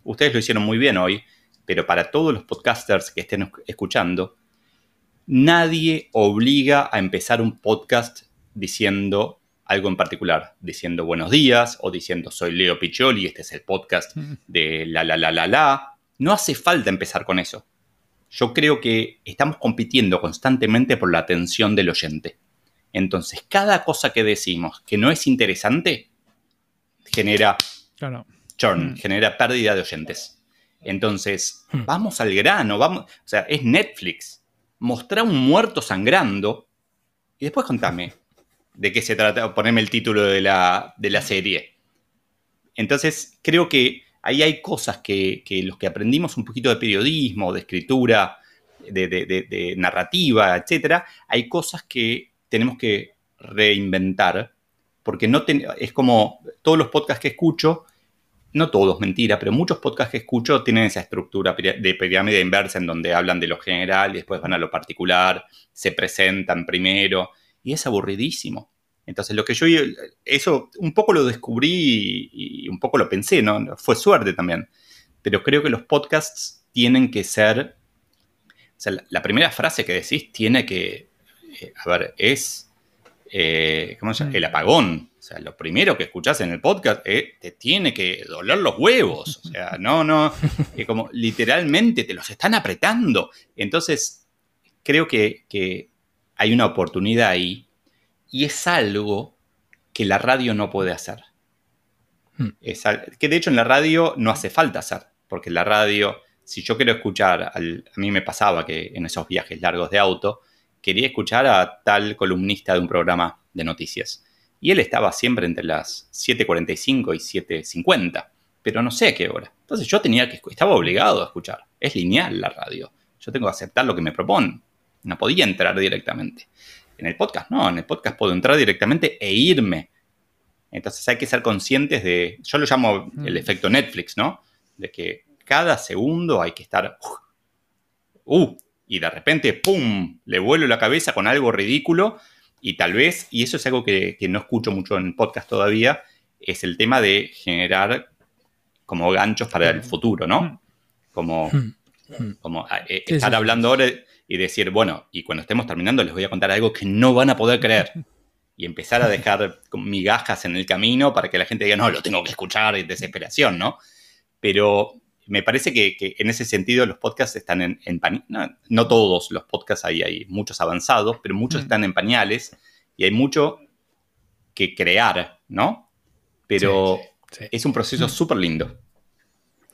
ustedes lo hicieron muy bien hoy, pero para todos los podcasters que estén escuchando, nadie obliga a empezar un podcast diciendo algo en particular, diciendo buenos días o diciendo soy Leo Piccioli, este es el podcast mm. de la la la la la. No hace falta empezar con eso. Yo creo que estamos compitiendo constantemente por la atención del oyente. Entonces, cada cosa que decimos que no es interesante genera churn, mm. genera pérdida de oyentes. Entonces, mm. vamos al grano, vamos, o sea, es Netflix. Mostrar un muerto sangrando y después contame, de qué se trata, ponerme el título de la, serie. Entonces, creo que ahí hay cosas que, los que aprendimos un poquito de periodismo, de escritura, de, narrativa, etcétera, hay cosas que tenemos que reinventar, porque no es como todos los podcasts que escucho, no todos, mentira, pero muchos podcasts que escucho tienen esa estructura de pirámide inversa en donde hablan de lo general y después van a lo particular, se presentan primero es aburridísimo. Entonces, lo que yo, eso un poco lo descubrí y, un poco lo pensé, ¿no? Fue suerte también. Pero creo que los podcasts tienen que ser, o sea, la, primera frase que decís tiene que, eh, a ver, es, eh, ¿cómo se llama? El apagón. O sea, lo primero que escuchás en el podcast eh, te tiene que doler los huevos. O sea, no, no, como literalmente te los están apretando. Entonces, creo que hay una oportunidad ahí y es algo que la radio no puede hacer. Hmm. que de hecho en la radio no hace falta hacer, porque la radio, si yo quiero escuchar, a mí me pasaba que en esos viajes largos de auto, quería escuchar a tal columnista de un programa de noticias. Y él estaba siempre entre las 7.45 y 7.50, pero no sé a qué hora. Entonces yo tenía que, estaba obligado a escuchar. Es lineal la radio. Yo tengo que aceptar lo que me proponen. No podía entrar directamente. En el podcast no, en el podcast puedo entrar directamente e irme. Entonces hay que ser conscientes de, yo lo llamo el mm. efecto Netflix, ¿no? De que cada segundo hay que estar, uh, y de repente, ¡pum!, le vuelo la cabeza con algo ridículo y tal vez, y eso es algo que, no escucho mucho en podcast todavía, es el tema de generar como ganchos para el mm. futuro, ¿no? Mm. Como, como eh, estar hablando ahora y decir, bueno, y cuando estemos terminando les voy a contar algo que no van a poder creer. Y empezar a dejar migajas en el camino para que la gente diga, no, lo tengo que escuchar, y desesperación, ¿no? Pero me parece que, en ese sentido los podcasts están en, en no, no, todos los podcasts, hay, hay muchos avanzados, pero muchos mm. están en pañales y hay mucho que crear, ¿no? Pero es un proceso mm. súper lindo.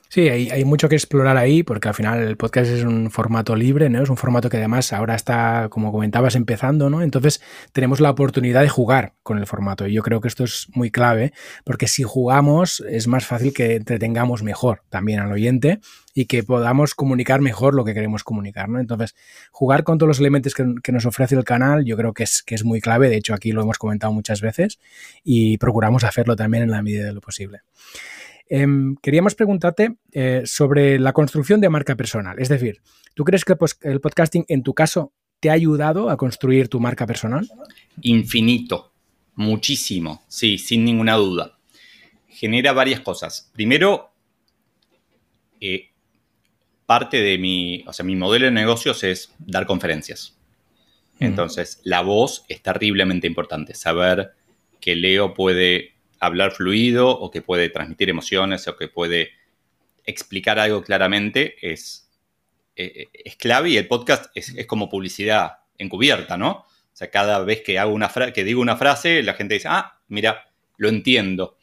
Sí, hay, mucho que explorar ahí porque al final el podcast es un formato libre, ¿no? Es un formato que además ahora está, como comentabas, empezando, ¿no? Entonces tenemos la oportunidad de jugar con el formato y yo creo que esto es muy clave porque si jugamos es más fácil que entretengamos mejor también al oyente y que podamos comunicar mejor lo que queremos comunicar, ¿no? Entonces, jugar con todos los elementos que, nos ofrece el canal yo creo que es, que es muy clave, de hecho aquí lo hemos comentado muchas veces y procuramos hacerlo también en la medida de lo posible. Em, queríamos preguntarte eh, sobre la construcción de marca personal. Es decir, ¿tú crees que el podcasting en tu caso te ha ayudado a construir tu marca personal? Infinito, muchísimo, sí, sin ninguna duda. Genera varias cosas. Primero, eh, parte de mi, o sea, mi modelo de negocios es dar conferencias. Entonces, la voz es terriblemente importante. Saber que Leo puede hablar fluido o que puede transmitir emociones o que puede explicar algo claramente es, eh, es clave y el podcast es, como publicidad encubierta, ¿no? O sea, cada vez que, hago una que digo una frase, la gente dice, ah, mira, lo entiendo.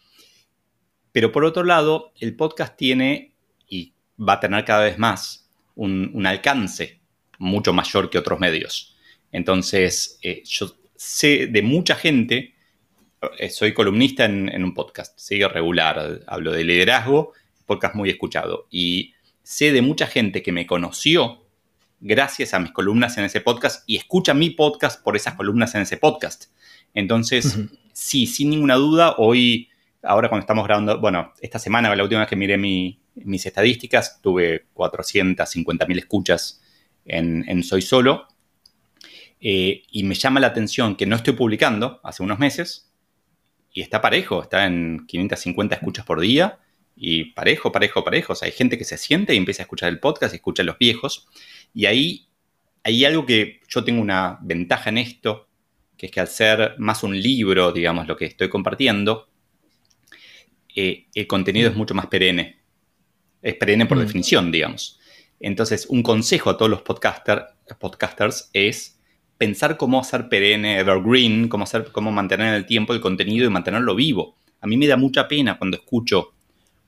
Pero por otro lado, el podcast tiene, y va a tener cada vez más, un, alcance mucho mayor que otros medios. Entonces, eh, yo sé de mucha gente soy columnista en, un podcast, sigue regular, hablo de liderazgo, podcast muy escuchado. Y sé de mucha gente que me conoció gracias a mis columnas en ese podcast y escucha mi podcast por esas columnas en ese podcast. Entonces, sí, sin ninguna duda, hoy, ahora cuando estamos grabando, bueno, esta semana, la última vez que miré mis estadísticas, tuve 450 mil escuchas en, Soy Solo. Eh, y me llama la atención que no estoy publicando hace unos meses, y está parejo, está en 550 escuchas por día y parejo, parejo, parejo. O sea, hay gente que se siente y empieza a escuchar el podcast y escucha a los viejos. Y ahí hay algo que yo tengo una ventaja en esto, que es que al ser más un libro, digamos, lo que estoy compartiendo, eh, el contenido es mucho más perenne. Es perenne por mm. definición, digamos. Entonces, un consejo a todos los podcasters es pensar cómo hacer perenne, evergreen, cómo, hacer, cómo mantener en el tiempo el contenido y mantenerlo vivo. A mí me da mucha pena cuando escucho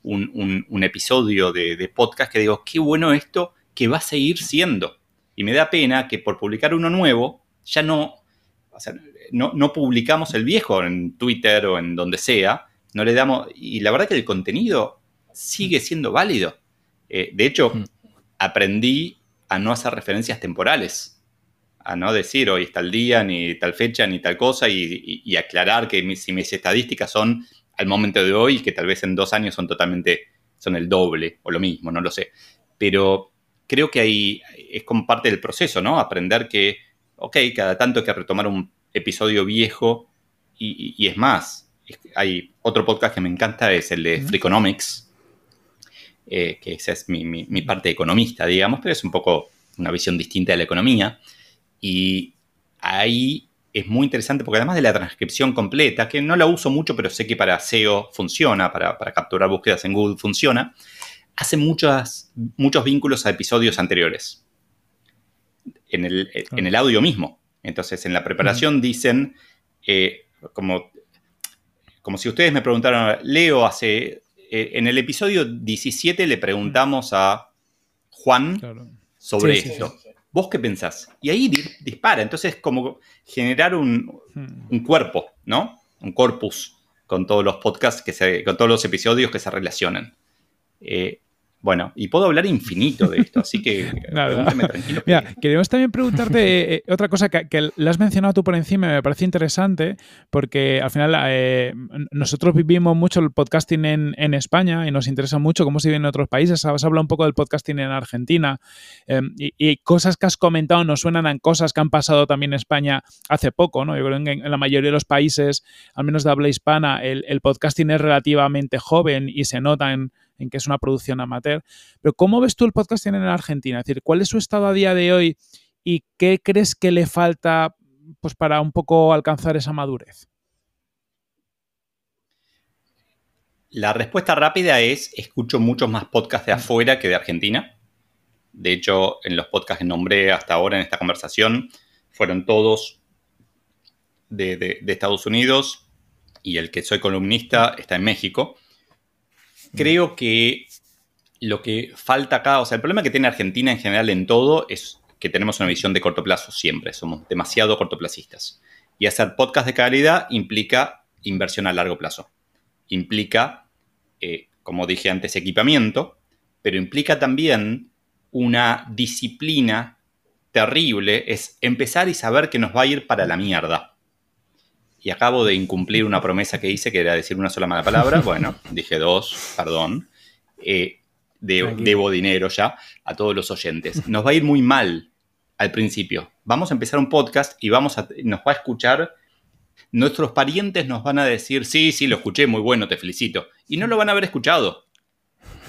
un, episodio de, podcast que digo, qué bueno esto que va a seguir siendo. Y me da pena que por publicar uno nuevo ya no, no, publicamos el viejo en Twitter o en donde sea. No le damos. Y la verdad que el contenido sigue siendo válido. Eh, de hecho, mm. aprendí a no hacer referencias temporales a no decir hoy está el día, ni tal fecha, ni tal cosa, y, aclarar que si mis estadísticas son al momento de hoy, que tal vez en dos años son totalmente, son el doble o lo mismo, no lo sé. Pero creo que ahí es como parte del proceso, ¿no? Aprender que, ok, cada tanto hay que retomar un episodio viejo y, es más. Hay otro podcast que me encanta, es el de Freakonomics, eh, que esa es mi, mi parte economista, digamos, pero es un poco una visión distinta de la economía. Y ahí es muy interesante porque además de la transcripción completa, que no la uso mucho, pero sé que para SEO funciona, para, capturar búsquedas en Google funciona, hace muchos vínculos a episodios anteriores. En el, audio mismo. Entonces, en la preparación dicen, eh, como, como si ustedes me preguntaran, Leo, hace, eh, en el episodio 17 le preguntamos a Juan sobre esto. ¿Vos qué pensás? Y ahí dispara. Entonces, como generar un, hmm. un, cuerpo, ¿no? Un corpus con todos los podcasts que se, con todos los episodios que se relacionan. Eh, bueno, y puedo hablar infinito de esto, así que tranquilo. Mira, queremos también preguntarte eh, eh, otra cosa que, que, la has mencionado tú por encima me parece interesante, porque al final eh, nosotros vivimos mucho el podcasting en, España y nos interesa mucho cómo se vive en otros países. Has hablado un poco del podcasting en Argentina y, cosas que has comentado nos suenan a cosas que han pasado también en España hace poco, ¿no? Yo creo que en, la mayoría de los países, al menos de habla hispana, el, el podcasting es relativamente joven y se nota en en que es una producción amateur. Pero ¿cómo ves tú el podcasting en Argentina? Es decir, ¿cuál es su estado a día de hoy y qué crees que le falta pues, para un poco alcanzar esa madurez? La respuesta rápida es, escucho muchos más podcasts de mm. afuera que de Argentina. De hecho, en los podcasts que nombré hasta ahora en esta conversación, fueron todos de Estados Unidos y el que soy columnista está en México creo que lo que falta acá, o sea, el problema que tiene Argentina en general en todo es que tenemos una visión de corto plazo siempre, somos demasiado cortoplacistas. Y hacer podcast de calidad implica inversión a largo plazo. Implica, eh, como dije antes, equipamiento, pero implica también una disciplina terrible, es empezar y saber que nos va a ir para la mierda. Y acabo de incumplir una promesa que hice, que era decir una sola mala palabra. Bueno, dije dos, perdón. Eh, debo dinero ya a todos los oyentes. Nos va a ir muy mal al principio. Vamos a empezar un podcast y vamos a, nos va a escuchar. Nuestros parientes nos van a decir, sí, sí, lo escuché, muy bueno, te felicito. Y no lo van a haber escuchado.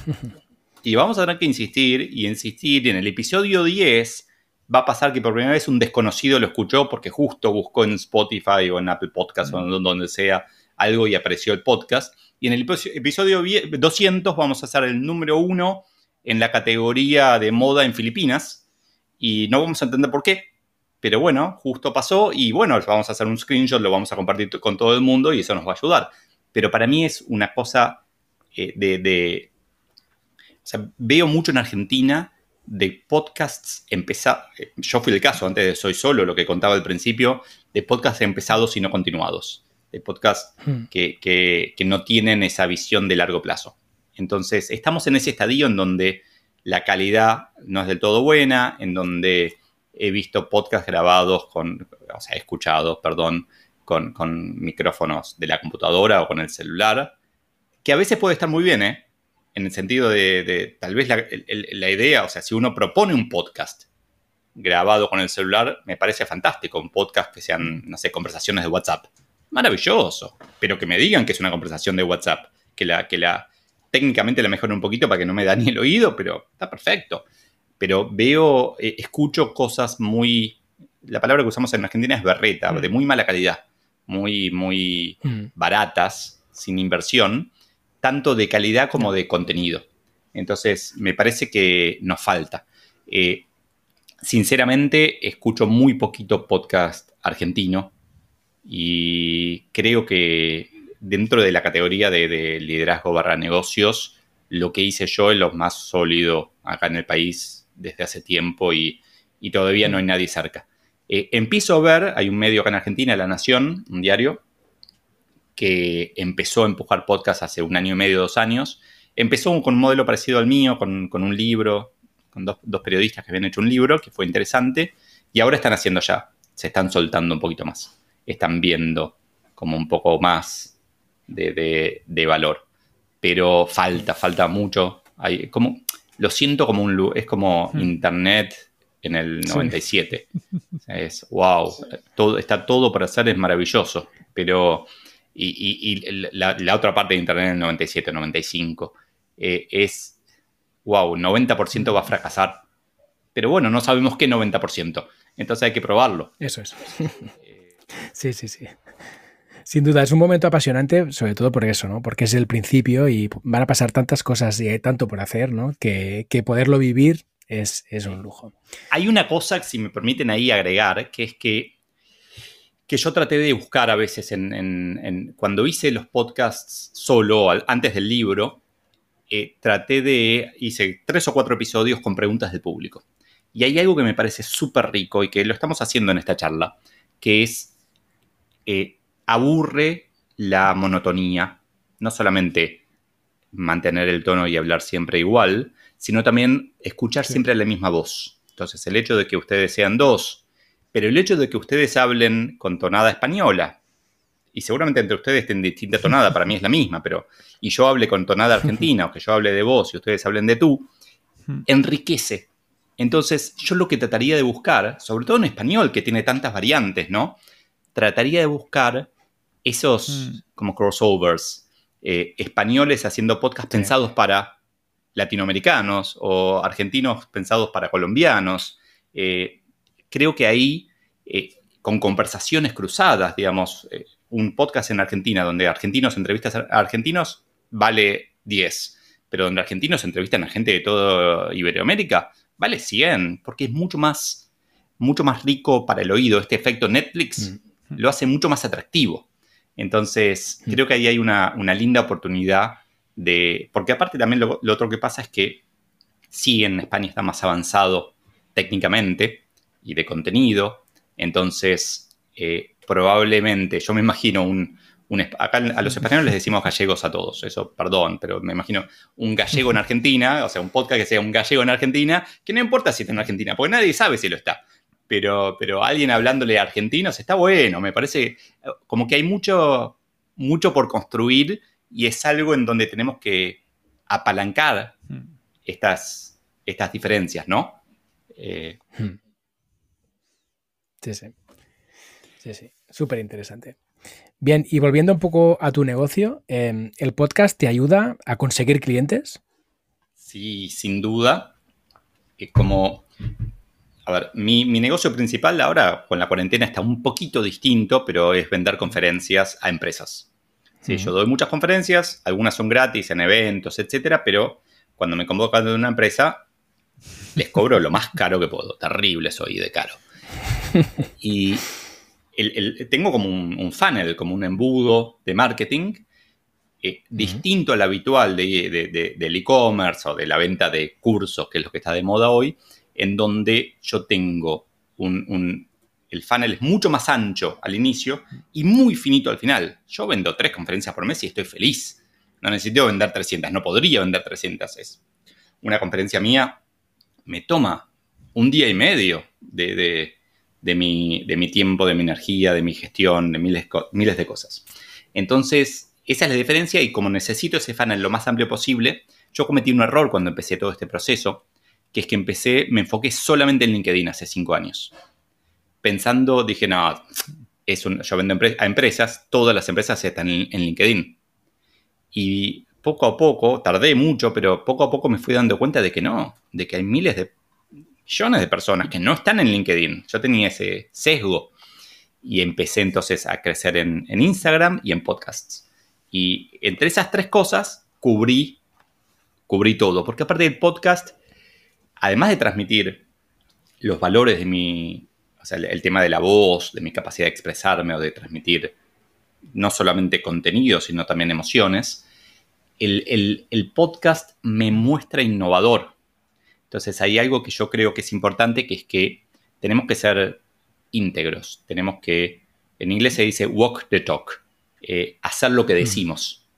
Y vamos a tener que insistir y insistir. Y en el episodio 10 va a pasar que por primera vez un desconocido lo escuchó porque justo buscó en Spotify o en Apple Podcast o en donde sea algo y apareció el podcast. Y en el episodio 200 vamos a hacer el número uno en la categoría de moda en Filipinas. Y no vamos a entender por qué. Pero bueno, justo pasó y bueno, vamos a hacer un screenshot, lo vamos a compartir con todo el mundo y eso nos va a ayudar. Pero para mí es una cosa eh, de, O sea, veo mucho en Argentina de podcasts empezados. Yo fui el caso antes de Soy Solo, lo que contaba al principio, de podcasts empezados y no continuados de podcast hmm. que, no tienen esa visión de largo plazo. Entonces, estamos en ese estadio en donde la calidad no es del todo buena, en donde he visto podcasts grabados con, o sea, he escuchado, perdón, con, micrófonos de la computadora o con el celular, que a veces puede estar muy bien, ¿eh? En el sentido de, tal vez la, la, idea, o sea, si uno propone un podcast grabado con el celular, me parece fantástico, un podcast que sean, no sé, conversaciones de WhatsApp maravilloso. Pero que me digan que es una conversación de WhatsApp, que la, que la técnicamente la mejore un poquito para que no me da ni el oído, pero está perfecto. Pero veo, eh, escucho cosas muy, la palabra que usamos en Argentina es berreta, mm. de muy mala calidad, muy, muy mm. baratas, sin inversión, tanto de calidad como de contenido. Entonces, me parece que nos falta. Eh, sinceramente, escucho muy poquito podcast argentino y creo que dentro de la categoría de, liderazgo barra negocios, lo que hice yo es lo más sólido acá en el país desde hace tiempo y, todavía no hay nadie cerca. Eh, empiezo a ver, hay un medio acá en Argentina, La Nación, un diario, que empezó a empujar podcast hace un año y medio, dos años. Empezó con un modelo parecido al mío, con, un libro, con dos, dos, periodistas que habían hecho un libro, que fue interesante, y ahora están haciendo ya, se están soltando un poquito más están viendo como un poco más de, valor. Pero falta, falta mucho. Hay, como, lo siento como un... Es como hmm. Internet en el 97. Es, wow, todo, está todo por hacer, es maravilloso. Pero... Y, la, otra parte de Internet en el 97, 95 eh, es, wow, 90% va a fracasar. Pero bueno, no sabemos qué 90%. Entonces hay que probarlo. Eso es. Sí, sí, sí. Sin duda, es un momento apasionante, sobre todo por eso, ¿no? Porque es el principio y van a pasar tantas cosas y hay tanto por hacer, ¿no? Que, poderlo vivir es, un lujo. Hay una cosa, si me permiten ahí agregar, que es que, que yo traté de buscar a veces en, cuando hice los podcasts solo, antes del libro, eh, traté de, hice tres o cuatro episodios con preguntas del público. Y hay algo que me parece súper rico y que lo estamos haciendo en esta charla, que es eh, aburre la monotonía, no solamente mantener el tono y hablar siempre igual, sino también escuchar siempre la misma voz. Entonces, el hecho de que ustedes sean dos, pero el hecho de que ustedes hablen con tonada española, y seguramente entre ustedes estén distinta tonada, para mí es la misma, pero y yo hable con tonada argentina, o que yo hable de vos y ustedes hablen de tú, enriquece. Entonces, yo lo que trataría de buscar, sobre todo en español, que tiene tantas variantes, ¿no? trataría de buscar esos mm. como crossovers eh, españoles haciendo podcasts pensados para latinoamericanos o argentinos pensados para colombianos. Eh, creo que ahí, eh, con conversaciones cruzadas, digamos, un podcast en Argentina donde argentinos entrevistas a argentinos vale 10, pero donde argentinos entrevistan a gente de toda Iberoamérica vale 100, porque es mucho más, mucho más rico para el oído. Este efecto Netflix mm lo hace mucho más atractivo. Entonces, creo que ahí hay una, linda oportunidad de... Porque aparte también lo, otro que pasa es que sí en España está más avanzado técnicamente y de contenido, entonces eh, probablemente, yo me imagino un, acá a los españoles les decimos gallegos a todos, eso, perdón, pero me imagino un gallego en Argentina, o sea, un podcast que sea un gallego en Argentina, que no importa si está en Argentina, porque nadie sabe si lo está. Pero, pero alguien hablándole a argentinos está bueno, me parece como que hay mucho, mucho por construir y es algo en donde tenemos que apalancar hmm. estas, estas diferencias, ¿no? Eh, hmm. Sí, sí. Sí, sí. Súper interesante. Bien, y volviendo un poco a tu negocio, em, ¿el podcast te ayuda a conseguir clientes? Sí, sin duda. Es como, a ver, mi, negocio principal ahora con la cuarentena está un poquito distinto, pero es vender conferencias a empresas. Sí, yo doy muchas conferencias, algunas son gratis en eventos, etcétera, pero cuando me convocan de una empresa, les cobro lo más caro que puedo. Terrible soy de caro. Y tengo como un, funnel, como un embudo de marketing eh, distinto al habitual de, del e-commerce o de la venta de cursos, que es lo que está de moda hoy, en donde yo tengo un, el funnel es mucho más ancho al inicio y muy finito al final. Yo vendo tres conferencias por mes y estoy feliz. No necesito vender 300, no podría vender 300. Es una conferencia mía me toma un día y medio de, de mi, de mi tiempo, de mi energía, de mi gestión, de miles, miles de cosas. Entonces, esa es la diferencia y como necesito ese funnel lo más amplio posible, yo cometí un error cuando empecé todo este proceso, que es que empecé, me enfoqué solamente en LinkedIn hace cinco años. Pensando, dije, no, es yo vendo a empresas, todas las empresas están en, en LinkedIn. Y poco a poco, tardé mucho, pero poco a poco me fui dando cuenta de que no, de que hay miles de millones de personas que no están en LinkedIn. Yo tenía ese sesgo y empecé entonces a crecer en, Instagram y en podcasts. Y entre esas tres cosas cubrí, cubrí todo, porque aparte del podcast, además de transmitir los valores de mi, o sea, el, tema de la voz, de mi capacidad de expresarme o de transmitir no solamente contenido, sino también emociones, el, el podcast me muestra innovador entonces hay algo que yo creo que es importante, que es que tenemos que ser íntegros, tenemos que, en inglés se dice walk the talk, eh, hacer lo que mm. decimos.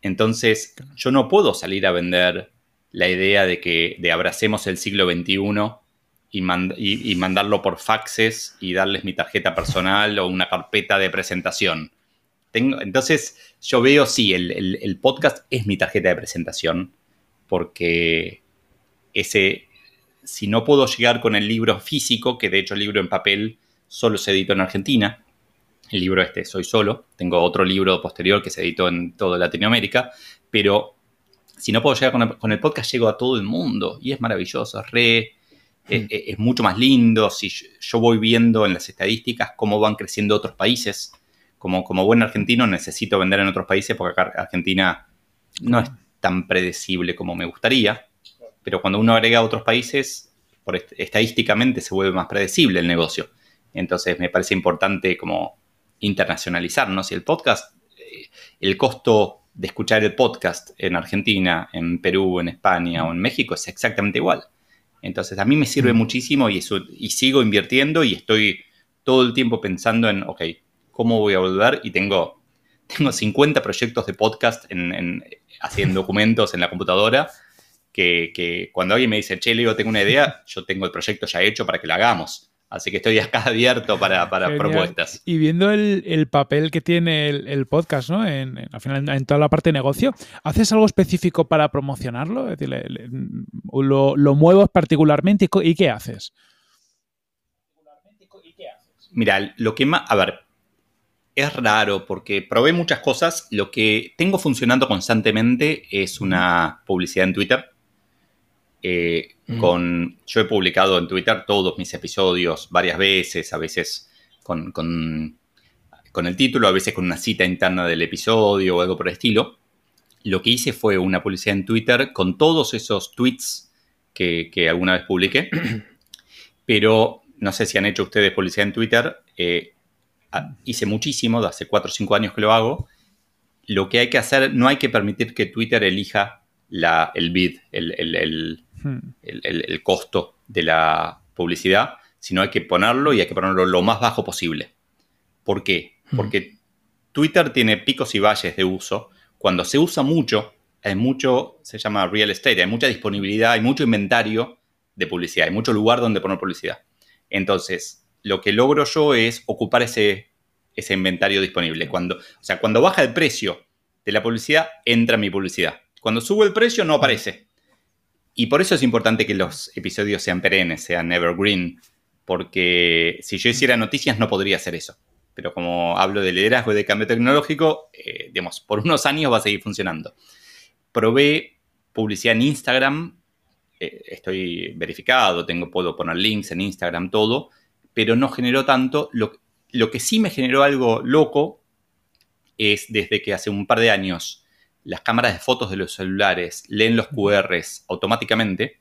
Entonces yo no puedo salir a vender la idea de que de abracemos el siglo XXI y, mandarlo por faxes y darles mi tarjeta personal o una carpeta de presentación. Tengo, entonces yo veo, sí, el podcast es mi tarjeta de presentación porque ese, si no puedo llegar con el libro físico, que de hecho el libro en papel solo se editó en Argentina, el libro este soy solo, tengo otro libro posterior que se editó en toda Latinoamérica, pero si no puedo llegar con el, podcast, llego a todo el mundo y es maravilloso, es re, mm. es, mucho más lindo, si yo, voy viendo en las estadísticas cómo van creciendo otros países, como, como buen argentino necesito vender en otros países porque acá Argentina no es tan predecible como me gustaría, pero cuando uno agrega a otros países, por estadísticamente se vuelve más predecible el negocio. Entonces me parece importante como internacionalizarnos y el podcast, eh, el costo de escuchar el podcast en Argentina, en Perú, en España o en México es exactamente igual. Entonces a mí me sirve mm. muchísimo y, y sigo invirtiendo y estoy todo el tiempo pensando en, ok, ¿cómo voy a volver? Y tengo, tengo 50 proyectos de podcast en, haciendo documentos en la computadora que, cuando alguien me dice, che, Leo, tengo una idea, yo tengo el proyecto ya hecho para que lo hagamos. Así que estoy acá abierto para, propuestas. Y viendo el, papel que tiene el, podcast, ¿no? En, al final, en toda la parte de negocio, ¿haces algo específico para promocionarlo? Es decir, lo, lo muevas particularmente y, qué haces? Mira, lo que más. A ver, es raro porque probé muchas cosas. Lo que tengo funcionando constantemente es una publicidad en Twitter eh, con, yo he publicado en Twitter todos mis episodios varias veces, a veces con, el título, a veces con una cita interna del episodio o algo por el estilo. Lo que hice fue una publicidad en Twitter con todos esos tweets que, alguna vez publiqué. Pero no sé si han hecho ustedes publicidad en Twitter. Eh, hice muchísimo, de hace 4 o 5 años que lo hago. lo que hay que hacer, no hay que permitir que Twitter elija la, el bid, el, hmm. el, el, costo de la publicidad, sino hay que ponerlo y hay que ponerlo lo más bajo posible. ¿Por qué? Hmm. Porque Twitter tiene picos y valles de uso. Cuando se usa mucho, hay mucho, se llama real estate, hay mucha disponibilidad, hay mucho inventario de publicidad, hay mucho lugar donde poner publicidad. Entonces, lo que logro yo es ocupar ese, ese inventario disponible. Cuando, o sea, cuando baja el precio de la publicidad, entra mi publicidad. Cuando sube el precio, no aparece. Y por eso es importante que los episodios sean perennes, sean evergreen, porque si yo hiciera noticias no podría hacer eso. Pero como hablo de liderazgo y de cambio tecnológico, eh, digamos, por unos años va a seguir funcionando. Probé publicidad en Instagram, eh, estoy verificado, tengo, puedo poner links en Instagram, todo, pero no generó tanto. Lo, lo que sí me generó algo loco es desde que hace un par de años las cámaras de fotos de los celulares leen los QRs automáticamente.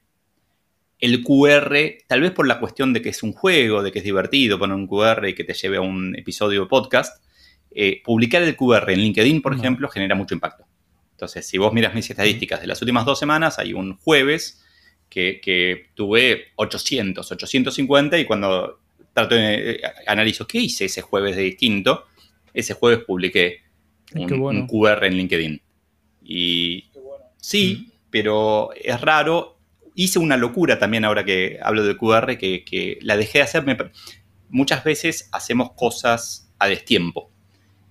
El QR, tal vez por la cuestión de que es un juego, de que es divertido poner un QR y que te lleve a un episodio de podcast, eh, publicar el QR en LinkedIn, por ejemplo, genera mucho impacto. Entonces, si vos miras mis estadísticas de las últimas dos semanas, hay un jueves que, tuve 800, 850 y cuando trato de eh, analizo qué hice ese jueves de distinto, ese jueves publiqué un, QR en LinkedIn. Y sí, mm. pero es raro. Hice una locura también ahora que hablo del QR, que, la dejé de hacer. muchas veces hacemos cosas a destiempo.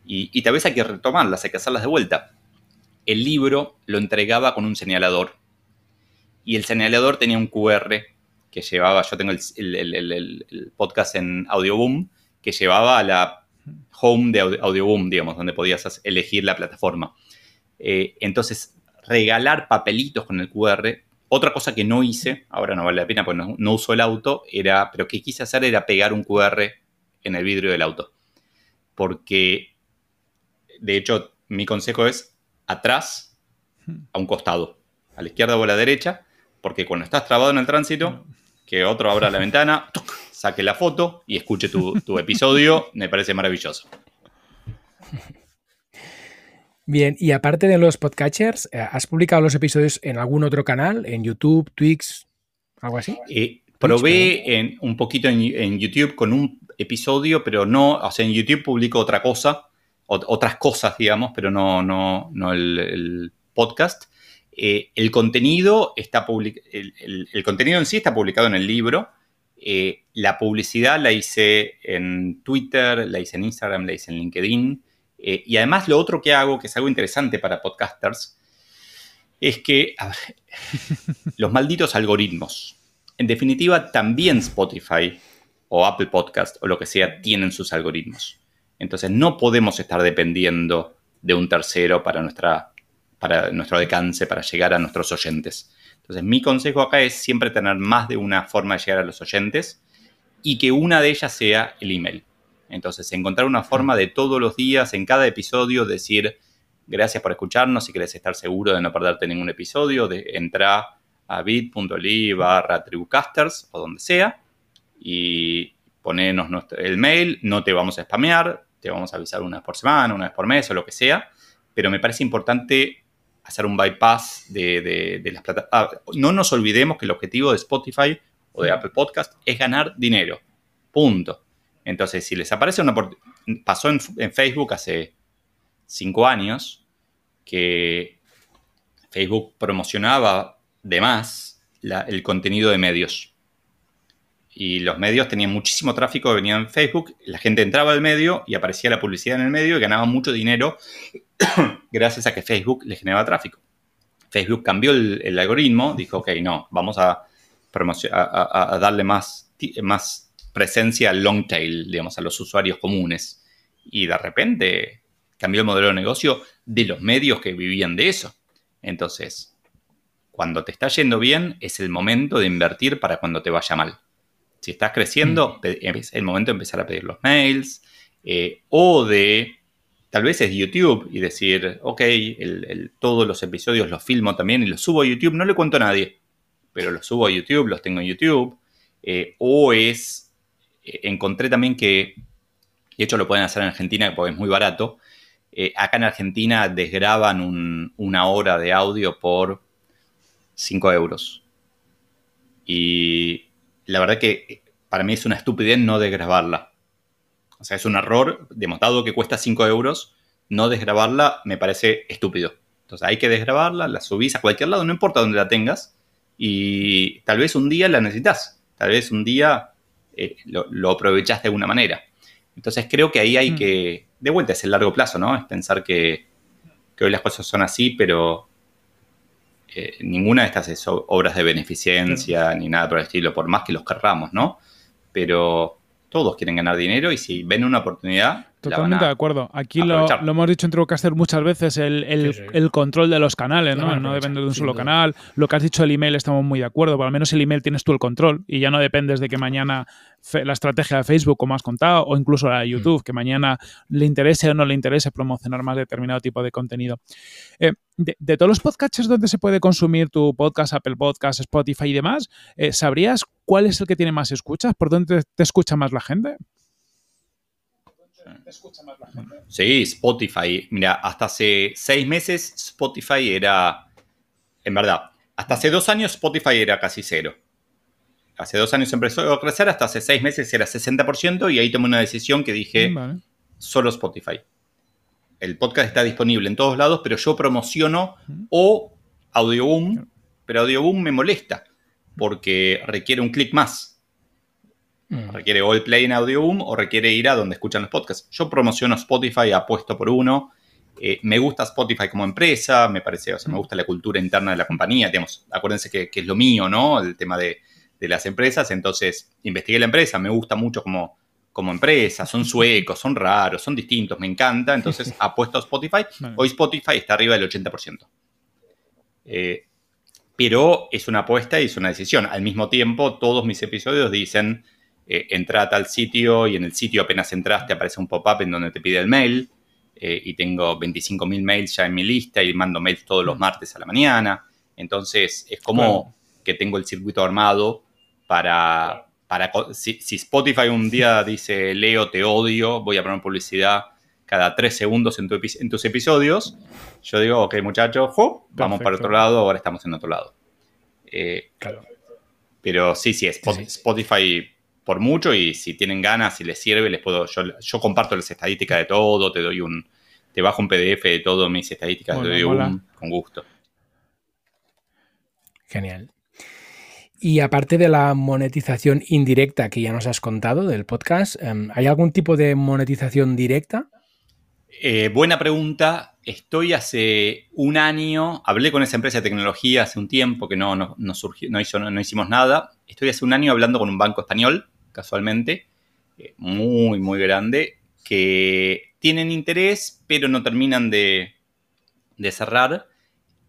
Y, y tal vez hay que retomarlas, hay que hacerlas de vuelta el libro lo entregaba con un señalador. Y el señalador tenía un QR que llevaba, yo tengo el, podcast en Audioboom, que llevaba a la home de Audioboom, digamos, donde podías elegir la plataforma. Eh, entonces, regalar papelitos con el QR, otra cosa que no hice, ahora no vale la pena porque no, no uso el auto, era, pero que quise hacer era pegar un QR en el vidrio del auto. Porque, de hecho, mi consejo es atrás a un costado, a la izquierda o a la derecha, porque cuando estás trabado en el tránsito, que otro abra la ventana, saque la foto y escuche tu, episodio, me parece maravilloso. Bien, y aparte de los podcatchers, eh, ¿has publicado los episodios en algún otro canal? ¿En YouTube, Twix, algo así? Eh, probé en, un poquito en, YouTube con un episodio, pero no, o sea, en YouTube publico otra cosa otras cosas, digamos, pero no, no, no el, podcast. Eh, el, contenido está el, el, contenido en sí está publicado en el libro. Eh, la publicidad la hice en Twitter, la hice en Instagram, la hice en LinkedIn. Eh, y además lo otro que hago, que es algo interesante para podcasters, es que los malditos algoritmos. En definitiva, también Spotify o Apple Podcast o lo que sea tienen sus algoritmos. Entonces no podemos estar dependiendo de un tercero para, nuestra, para nuestro alcance, para llegar a nuestros oyentes. Entonces mi consejo acá es siempre tener más de una forma de llegar a los oyentes y que una de ellas sea el email. Entonces encontrar una forma de todos los días, en cada episodio, decir gracias por escucharnos, si querés estar seguro de no perderte ningún episodio, de entrar a bit.ly barra tribucasters o donde sea y ponernos el mail, no te vamos a spamear, te vamos a avisar una vez por semana, una vez por mes o lo que sea, pero me parece importante hacer un bypass de, las plataformas. Ah, no nos olvidemos que el objetivo de Spotify o de Apple Podcast es ganar dinero. Punto. Entonces, si les aparece una pasó en, Facebook hace cinco años que Facebook promocionaba de más el contenido de medios y los medios tenían muchísimo tráfico, venían en Facebook, la gente entraba al medio y aparecía la publicidad en el medio y ganaban mucho dinero gracias a que Facebook le generaba tráfico. Facebook cambió el, algoritmo, dijo, ok, no, vamos a, a, a, darle más, más presencia al long tail, digamos, a los usuarios comunes. Y de repente cambió el modelo de negocio de los medios que vivían de eso. Entonces, cuando te está yendo bien, es el momento de invertir para cuando te vaya mal. Si estás creciendo, mm. es el momento de empezar a pedir los mails eh, o de, tal vez es YouTube y decir, ok, todos los episodios los filmo también y los subo a YouTube, no le cuento a nadie, pero los subo a YouTube, los tengo en YouTube. Eh, o es, encontré también que, de hecho lo pueden hacer en Argentina porque es muy barato, eh, acá en Argentina desgraban una hora de audio por 5 euros. Y la verdad que para mí es una estupidez no desgrabarla. O sea, es un error, demostrado que cuesta 5 euros, no desgrabarla me parece estúpido. Entonces hay que desgrabarla, la subís a cualquier lado, no importa dónde la tengas, y tal vez un día la necesitas, tal vez un día eh, lo, lo aprovechás de alguna manera. Entonces creo que ahí hay mm. que, de vuelta, es el largo plazo, ¿no? Es pensar que, hoy las cosas son así, pero eh, ninguna de estas es obras de beneficencia ni nada por el estilo, por más que los querramos, ¿no? Pero todos quieren ganar dinero y si ven una oportunidad, Totalmente de acuerdo. Aquí lo, hemos dicho en Trucaster muchas veces, el, control de los canales, ¿no? No, depende de un solo canal. Lo que has dicho del email estamos muy de acuerdo, pero al menos el email tienes tú el control y ya no dependes de que mañana la estrategia de Facebook, como has contado, o incluso la de mm. YouTube, que mañana le interese o no le interese promocionar más determinado tipo de contenido. Eh, de, todos los podcasts donde se puede consumir tu podcast, Apple Podcast, Spotify y demás, eh, ¿sabrías cuál es el que tiene más escuchas? ¿Por dónde te escucha más la gente? escucha más la gente. Sí, Spotify. Mira, hasta hace seis meses Spotify era, en verdad, hasta hace dos años Spotify era casi cero. Hace dos años empezó a crecer, hasta hace seis meses era 60% y ahí tomé una decisión que dije, mm, solo Spotify. El podcast está disponible en todos lados, pero yo promociono o Audioboom, pero Audioboom me molesta porque requiere un clic más. Mm. Requiere o el play en Audioboom o requiere ir a donde escuchan los podcasts. Yo promociono Spotify, apuesto por uno. Eh, me gusta Spotify como empresa, me parece, o sea, me mm. gusta la cultura interna de la compañía. Digamos, acuérdense que, es lo mío, ¿no? El tema de, las empresas. Entonces, investigué la empresa, me gusta mucho como, como empresa, son suecos, son raros, son distintos, me encanta. Entonces, apuesto a Spotify. Hoy Spotify está arriba del 80%. Eh, pero es una apuesta y es una decisión. Al mismo tiempo, todos mis episodios dicen eh, entra a tal sitio y en el sitio apenas entras te aparece un pop-up en donde te pide el mail eh, y tengo 25.000 mails ya en mi lista y mando mails todos los mm. martes a la mañana. Entonces es como que tengo el circuito armado para... para si, Spotify un día dice Leo, te odio, voy a poner publicidad cada tres segundos en, tus episodios, yo digo, ok muchachos, vamos para otro lado, ahora estamos en otro lado. Eh, claro. Pero sí, sí, Spotify por mucho y si tienen ganas, si les sirve, les puedo, yo, comparto las estadísticas de todo, te doy un, te bajo un PDF de todo mis estadísticas, te doy un, con gusto. Genial. Y aparte de la monetización indirecta que ya nos has contado del podcast, em, ¿hay algún tipo de monetización directa? Eh, buena pregunta. Estoy hace un año, hablé con esa empresa de tecnología hace un tiempo que no, no, surgió, no, hizo, no, hicimos nada. Estoy hace un año hablando con un banco español casualmente, eh, muy, muy grande, que tienen interés, pero no terminan de, cerrar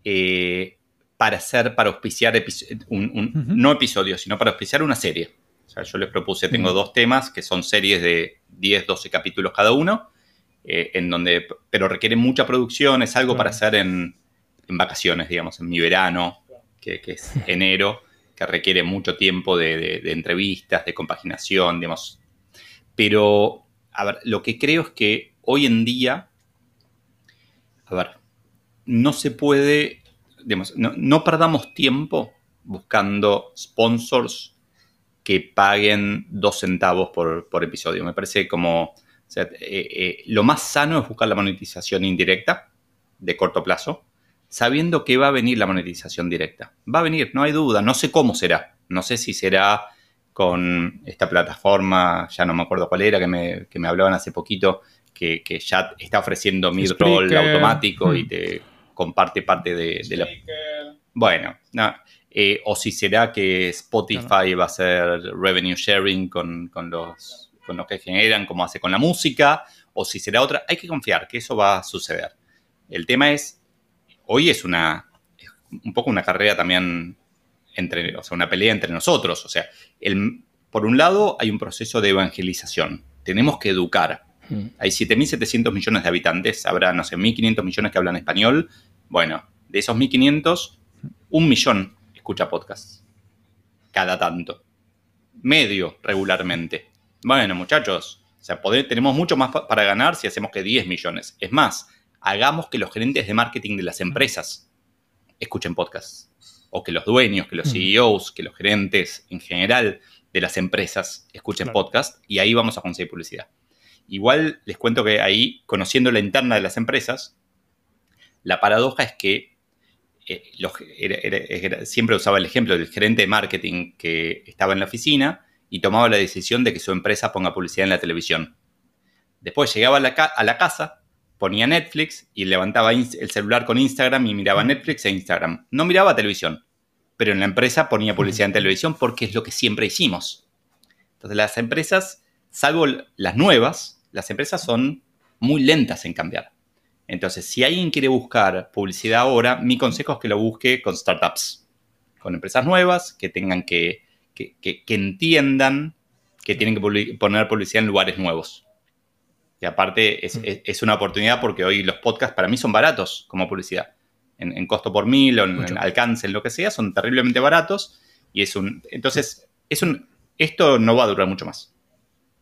eh, para hacer, para auspiciar, un, no episodios, sino para auspiciar una serie. O sea, yo les propuse, tengo dos temas que son series de 10, 12 capítulos cada uno, eh, en donde, pero requieren mucha producción, es algo para hacer en, vacaciones, digamos, en mi verano, que, que es enero que requiere mucho tiempo de, entrevistas, de compaginación, digamos. Pero, a ver, lo que creo es que hoy en día, a ver, no se puede, digamos, no, perdamos tiempo buscando sponsors que paguen dos centavos por, episodio. Me parece como, eh, eh, lo más sano es buscar la monetización indirecta de corto plazo sabiendo que va a venir la monetización directa. Va a venir, no hay duda, no sé cómo será. No sé si será con esta plataforma, ya no me acuerdo cuál era, que me, que me hablaban hace poquito, que, ya está ofreciendo Midroll automático y hmm. te comparte parte de, la... Bueno, no, eh, o si será que Spotify va a hacer revenue sharing con, los, con los que generan, como hace con la música, o si será otra. Hay que confiar que eso va a suceder. El tema es hoy es una, un poco una carrera también entre, o sea, una pelea entre nosotros. O sea, el, por un lado hay un proceso de evangelización. Tenemos que educar. Mm. Hay 7.700 millones de habitantes, habrá, no sé, 1.500 millones que hablan español. Bueno, de esos 1.500, un millón escucha podcasts. Cada tanto. Medio regularmente. Bueno, muchachos, O sea, tenemos mucho más para ganar si hacemos que 10 millones. Es más, hagamos que los gerentes de marketing de las empresas escuchen podcasts. O que los dueños, que los CEOs, que los gerentes en general de las empresas escuchen podcasts y ahí vamos a conseguir publicidad. Igual les cuento que ahí, conociendo la interna de las empresas, la paradoja es que eh, siempre usaba el ejemplo del gerente de marketing que estaba en la oficina y tomaba la decisión de que su empresa ponga publicidad en la televisión. Después llegaba a la, a la casa, ponía Netflix y levantaba el celular con Instagram y miraba Netflix e Instagram. No miraba televisión, pero en la empresa ponía publicidad en televisión porque es lo que siempre hicimos. Entonces las empresas, salvo las nuevas, las empresas son muy lentas en cambiar. Entonces, si alguien quiere buscar publicidad ahora, mi consejo es que lo busque con startups, con empresas nuevas que tengan que, que, entiendan que tienen que poner publicidad en lugares nuevos. Y aparte mm. es, una oportunidad porque hoy los podcasts para mí son baratos como publicidad. En, costo por mil o en, alcance, en lo que sea, son terriblemente baratos. Y es un. Entonces, es un. Esto no va a durar mucho más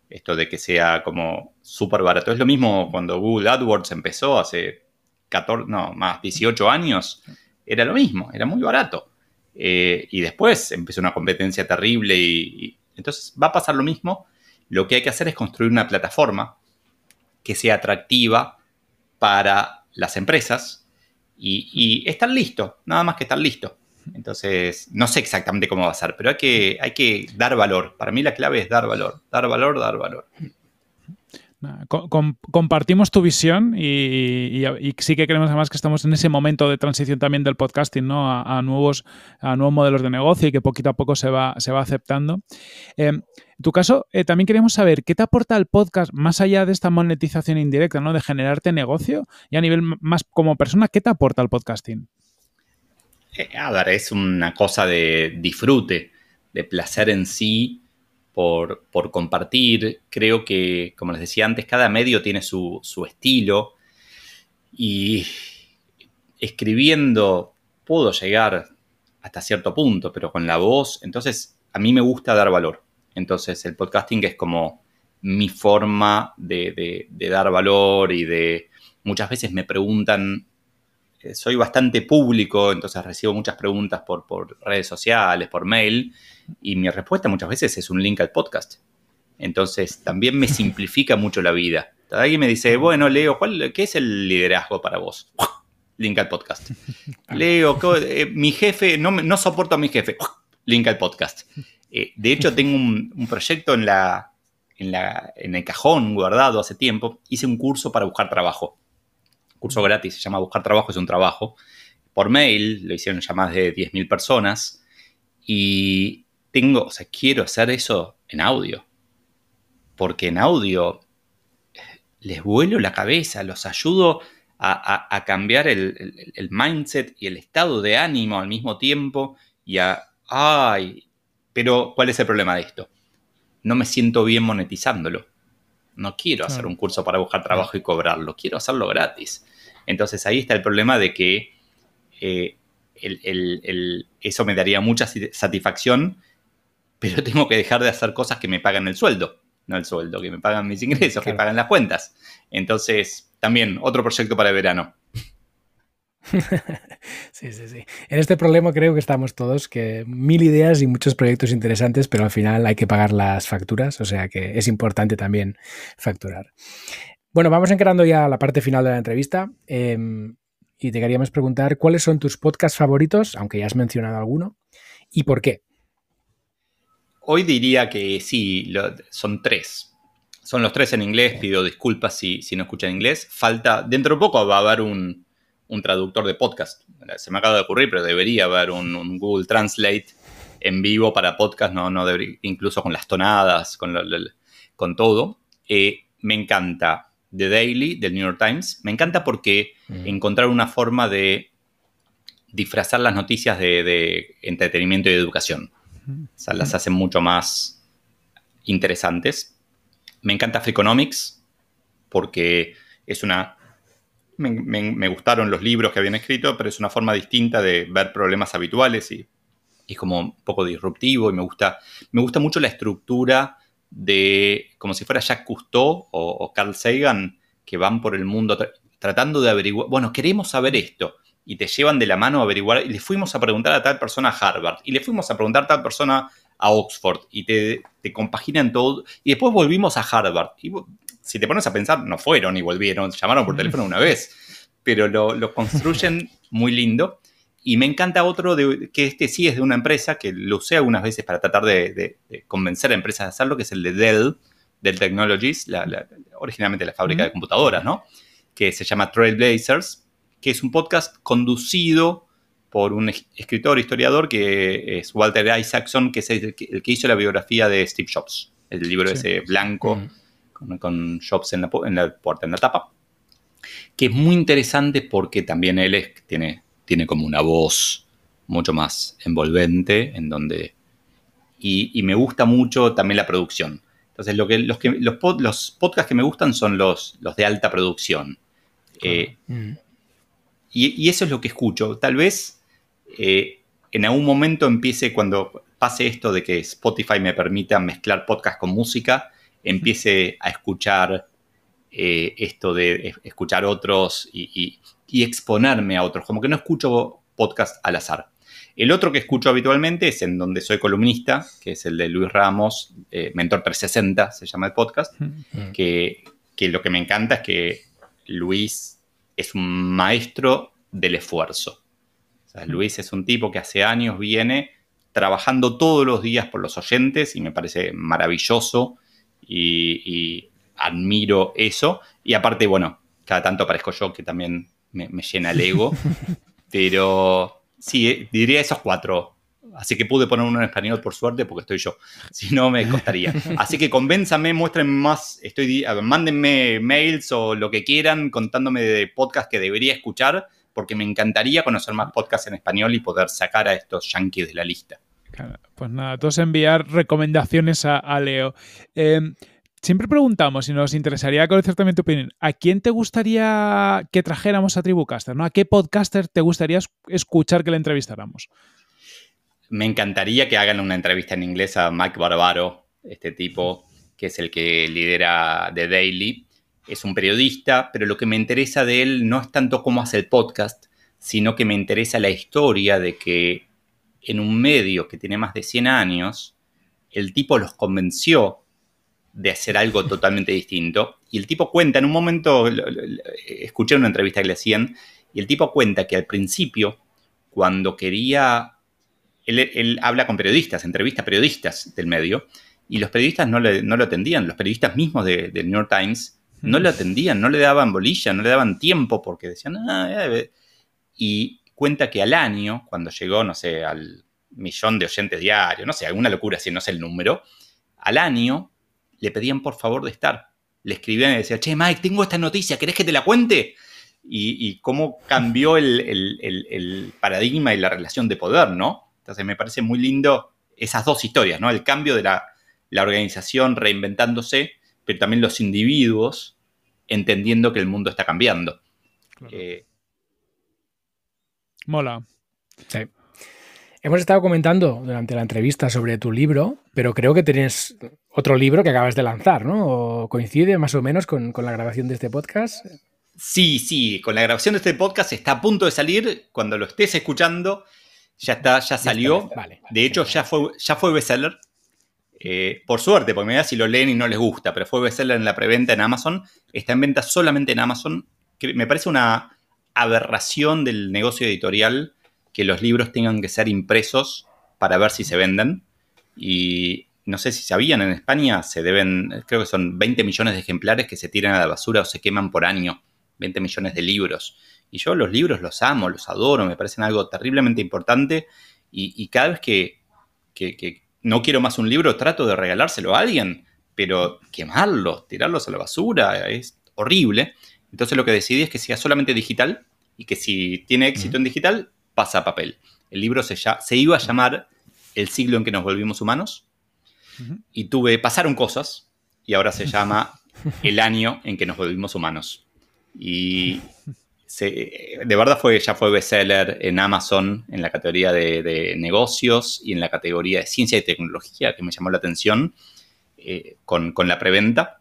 esto de que sea como súper barato. Es lo mismo cuando Google AdWords empezó hace 14, no, más 18 años, era lo mismo, era muy barato. Eh, y después empezó una competencia terrible y, entonces va a pasar lo mismo. Lo que hay que hacer es construir una plataforma que sea atractiva para las empresas y, y estar listo, nada más que estar listo. Entonces, no sé exactamente cómo va a ser, pero hay que, hay que dar valor. Para mí la clave es dar valor, dar valor, dar valor. Compartimos tu visión y, sí que creemos además que estamos en ese momento de transición también del podcasting ¿no? a, nuevos, a nuevos modelos de negocio y que poquito a poco se va, se va aceptando. Em, en tu caso, eh, también queríamos saber qué te aporta el podcast más allá de esta monetización indirecta, ¿no? de generarte negocio y a nivel más como persona, ¿qué te aporta el podcasting? Eh, a ver, es una cosa de disfrute, de placer en sí por, compartir. Creo que, como les decía antes, cada medio tiene su, estilo y escribiendo puedo llegar hasta cierto punto, pero con la voz, entonces a mí me gusta dar valor. Entonces el podcasting es como mi forma de, de dar valor y de... Muchas veces me preguntan soy bastante público, entonces recibo muchas preguntas por, redes sociales, por mail, y mi respuesta muchas veces es un link al podcast. Entonces también me simplifica mucho la vida. Alguien me dice, bueno, Leo, ¿cuál, ¿qué es el liderazgo para vos? Link al podcast. Leo, eh, mi jefe, no, no soporto a mi jefe. Link al podcast. Eh, de hecho, tengo un, proyecto en, la, en, la, en el cajón guardado hace tiempo. Hice un curso para buscar trabajo curso gratis, se llama Buscar Trabajo es un trabajo. Por mail, lo hicieron ya más de 10.000 personas. Y tengo, o sea, quiero hacer eso en audio. Porque en audio eh, les vuelo la cabeza, los ayudo a, cambiar el, el, mindset y el estado de ánimo al mismo tiempo. Y a, ay, pero ¿cuál es el problema de esto? No me siento bien monetizándolo. No quiero hacer un curso para buscar trabajo y cobrarlo, quiero hacerlo gratis. Entonces ahí está el problema de que eh, eso me daría mucha satisfacción, pero tengo que dejar de hacer cosas que me pagan el sueldo, no el sueldo, que me pagan mis ingresos, que pagan las cuentas. Entonces, también otro proyecto para el verano. sí, sí, sí. En este problema creo que estamos todos, que mil ideas y muchos proyectos interesantes, pero al final hay que pagar las facturas, o sea que es importante también facturar. Bueno, vamos encarando ya la parte final de la entrevista em, y te queríamos preguntar cuáles son tus podcasts favoritos, aunque ya has mencionado alguno, y por qué. Hoy diría que sí, son tres. Son los tres en inglés, pido disculpas si, si no escuchan inglés. Falta, dentro de poco va a haber un, un traductor de podcast. Se me acaba de ocurrir, pero debería haber un, Google Translate en vivo para podcast, no, no incluso con las tonadas, con, con todo. Eh, me encanta The Daily del New York Times. Me encanta porque encontrar una forma de disfrazar las noticias de, entretenimiento y educación. O sea, las hacen mucho más interesantes. Me encanta Freakonomics porque es una me, gustaron los libros que habían escrito, pero es una forma distinta de ver problemas habituales y, es como un poco disruptivo y me gusta, me gusta mucho la estructura de, como si fuera Jacques Cousteau o, Carl Sagan, que van por el mundo tratando de averiguar, bueno, queremos saber esto, y te llevan de la mano a averiguar, y le fuimos a preguntar a tal persona a Harvard, y le fuimos a preguntar a tal persona a Oxford, y te, te compaginan todo, y después volvimos a Harvard. Si te pones a pensar, no fueron y volvieron, llamaron por teléfono una vez, pero lo, construyen muy lindo. Y me encanta otro de, que este sí es de una empresa que lo usé algunas veces para tratar de, convencer a empresas de hacerlo, que es el de Dell, Dell Technologies, originalmente la fábrica de computadoras, ¿no? Que se llama Trailblazers, que es un podcast conducido por un escritor, historiador, que es Walter Isaacson, que es el que, hizo la biografía de Steve Jobs, el libro ese blanco con, Jobs en la, en la puerta, en la tapa, que es muy interesante porque también él tiene tiene como una voz mucho más envolvente, en donde... Y, me gusta mucho también la producción. Entonces, lo que, los, que, los, podcasts que me gustan son los, los de alta producción. Eh, mm. y, eso es lo que escucho. Tal vez eh, en algún momento empiece, cuando pase esto de que Spotify me permita mezclar podcast con música, empiece a escuchar eh, esto de escuchar otros y, y exponerme a otros, como que no escucho podcast al azar. El otro que escucho habitualmente es en donde soy columnista, que es el de Luis Ramos, eh, Mentor 360 se llama el podcast, que, lo que me encanta es que Luis es un maestro del esfuerzo. Luis es un tipo que hace años viene trabajando todos los días por los oyentes y me parece maravilloso y, y admiro eso. Y aparte, bueno, cada tanto aparezco yo que también me, llena el ego. pero sí, eh, diría esos cuatro. Así que pude poner uno en español por suerte porque estoy yo. Si no, me costaría. Así que convénzame, muéstrenme más. Estoy, mándenme mails o lo que quieran contándome de podcast que debería escuchar porque me encantaría conocer más podcasts en español y poder sacar a estos yankees de la lista. Pues nada, todos enviar recomendaciones a, Leo. Eh, siempre preguntamos y nos interesaría conocer también tu opinión. ¿A quién te gustaría que trajéramos a Tribucaster? ¿A qué podcaster te gustaría escuchar que le entrevistáramos? Me encantaría que hagan una entrevista en inglés a Mike Barbaro, este tipo que es el que lidera The Daily. Es un periodista, pero lo que me interesa de él no es tanto cómo hace el podcast, sino que me interesa la historia de que en un medio que tiene más de 100 años, el tipo los convenció de hacer algo totalmente distinto. Y el tipo cuenta, en un momento, escuché una entrevista que le hacían, y el tipo cuenta que al principio, cuando quería, él, habla con periodistas, entrevista periodistas del medio, y los periodistas no, lo atendían, los periodistas mismos del New York Times no lo atendían, no le daban bolilla, no le daban tiempo, porque decían, ah, y cuenta que al año, cuando llegó, no sé, al millón de oyentes diarios, no sé, alguna locura, si no sé el número, al año le pedían por favor de estar. Le escribían y decían, che, Mike, tengo esta noticia, ¿querés que te la cuente? Y, cómo cambió el, paradigma y la relación de poder, ¿no? Entonces me parece muy lindo esas dos historias, ¿no? El cambio de la, organización reinventándose, pero también los individuos entendiendo que el mundo está cambiando. Eh, Mola. Sí. Hemos estado comentando durante la entrevista sobre tu libro, pero creo que tienes otro libro que acabas de lanzar, ¿no? ¿Coincide más o menos con, la grabación de este podcast? Sí, sí, con la grabación de este podcast está a punto de salir. Cuando lo estés escuchando, ya está, ya salió. de hecho, ya fue, ya fue bestseller. Eh, por suerte, porque me da si lo leen y no les gusta, pero fue bestseller en la preventa en Amazon. Está en venta solamente en Amazon. me parece una aberración del negocio editorial que los libros tengan que ser impresos para ver si se venden. Y no sé si sabían, en España se deben, creo que son 20 millones de ejemplares que se tiran a la basura o se queman por año. 20 millones de libros. Y yo los libros los amo, los adoro, me parecen algo terriblemente importante. Y, cada vez que, que, no quiero más un libro, trato de regalárselo a alguien. Pero quemarlos, tirarlos a la basura, es horrible. Entonces lo que decidí es que sea solamente digital y que si tiene éxito en digital, pasa a papel. El libro se, se iba a llamar El siglo en que nos volvimos humanos y tuve, pasaron cosas y ahora se llama El año en que nos volvimos humanos. Y de verdad fue, ya fue bestseller en Amazon en la categoría de, negocios y en la categoría de ciencia y tecnología que me llamó la atención. eh, con, con, la preventa,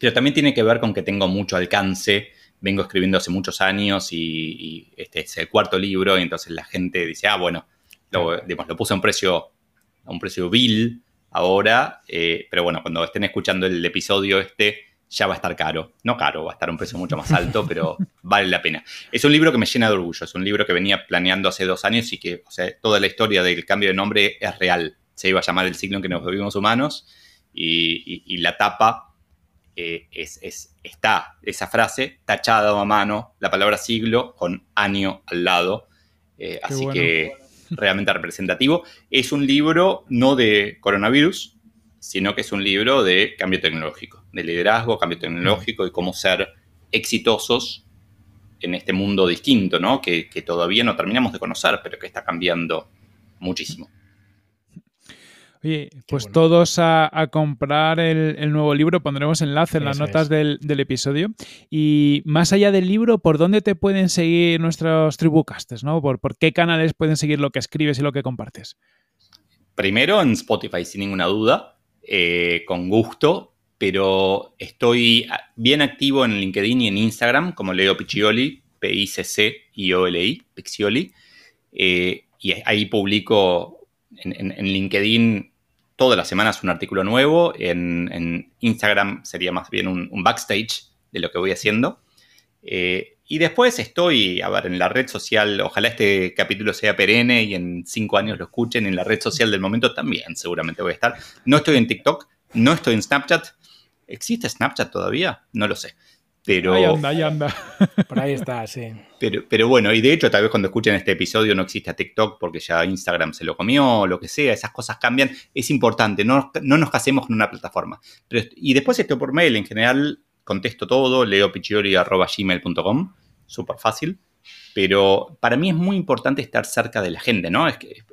pero también tiene que ver con que tengo mucho alcance, vengo escribiendo hace muchos años y, este es el cuarto libro y entonces la gente dice, ah, bueno, lo, digamos, lo puse a un precio, a un precio vil ahora, eh, pero bueno, cuando estén escuchando el episodio este, ya va a estar caro. No caro, va a estar a un precio mucho más alto, pero vale la pena. Es un libro que me llena de orgullo, es un libro que venía planeando hace dos años y que, o sea, toda la historia del cambio de nombre es real. Se iba a llamar El siglo en que nos vivimos humanos y, la tapa eh, es, está esa frase tachada a mano, la palabra siglo con año al lado. Eh, así que realmente representativo. Es un libro no de coronavirus, sino que es un libro de cambio tecnológico, de liderazgo, cambio tecnológico y cómo ser exitosos en este mundo distinto, ¿no? Que, todavía no terminamos de conocer, pero que está cambiando muchísimo. Oye, pues todos a, comprar el, nuevo libro, pondremos enlace en las notas del, episodio. Y más allá del libro, ¿por dónde te pueden seguir nuestros tribucastes? ¿no? ¿Por, ¿Por qué canales pueden seguir lo que escribes y lo que compartes? Primero en Spotify, sin ninguna duda. Eh, con gusto, pero estoy bien activo en LinkedIn y en Instagram como Leo Piccioli, P-I-C-C-I-O-L-I, Piccioli. Eh, y ahí publico en, LinkedIn todas las semanas un artículo nuevo. En, Instagram sería más bien un, backstage de lo que voy haciendo. Eh, y después estoy, a ver, en la red social, ojalá este capítulo sea perenne y en cinco años lo escuchen, en la red social del momento también seguramente voy a estar. No estoy en TikTok, no estoy en Snapchat. ¿Existe Snapchat todavía? No lo sé. Pero, ahí anda, ahí anda. Por ahí está, sí. Pero, pero bueno, y de hecho, tal vez cuando escuchen este episodio no existe TikTok porque ya Instagram se lo comió, o lo que sea, esas cosas cambian. Es importante, no, no nos casemos con una plataforma. Pero, y después esto por mail, en general, contesto todo, leopichiori.gmail.com, súper fácil. Pero para mí es muy importante estar cerca de la gente, ¿no? Es que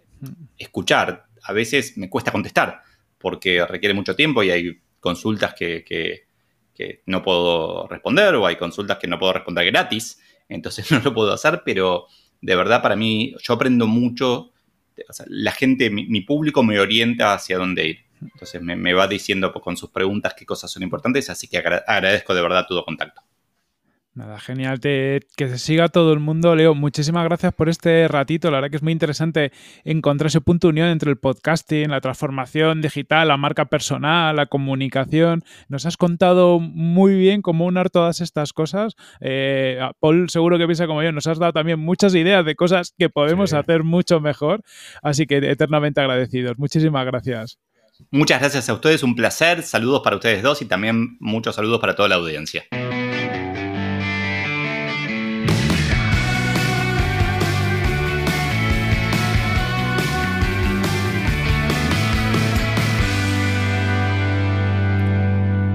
escuchar, a veces me cuesta contestar porque requiere mucho tiempo y hay consultas que, que, no puedo responder o hay consultas que no puedo responder gratis, entonces no lo puedo hacer, pero de verdad para mí yo aprendo mucho, la gente, mi público me orienta hacia dónde ir. Entonces me, va diciendo con sus preguntas qué cosas son importantes, así que agradezco de verdad tu contacto. Nada, genial. que se siga todo el mundo. Leo, muchísimas gracias por este ratito. La verdad que es muy interesante encontrar ese punto de unión entre el podcasting, la transformación digital, la marca personal, la comunicación. Nos has contado muy bien cómo unar todas estas cosas. Eh, Paul seguro que piensa como yo. Nos has dado también muchas ideas de cosas que podemos hacer mucho mejor. Así que eternamente agradecidos. Muchísimas gracias. Muchas gracias a ustedes, un placer. Saludos para ustedes dos y también muchos saludos para toda la audiencia.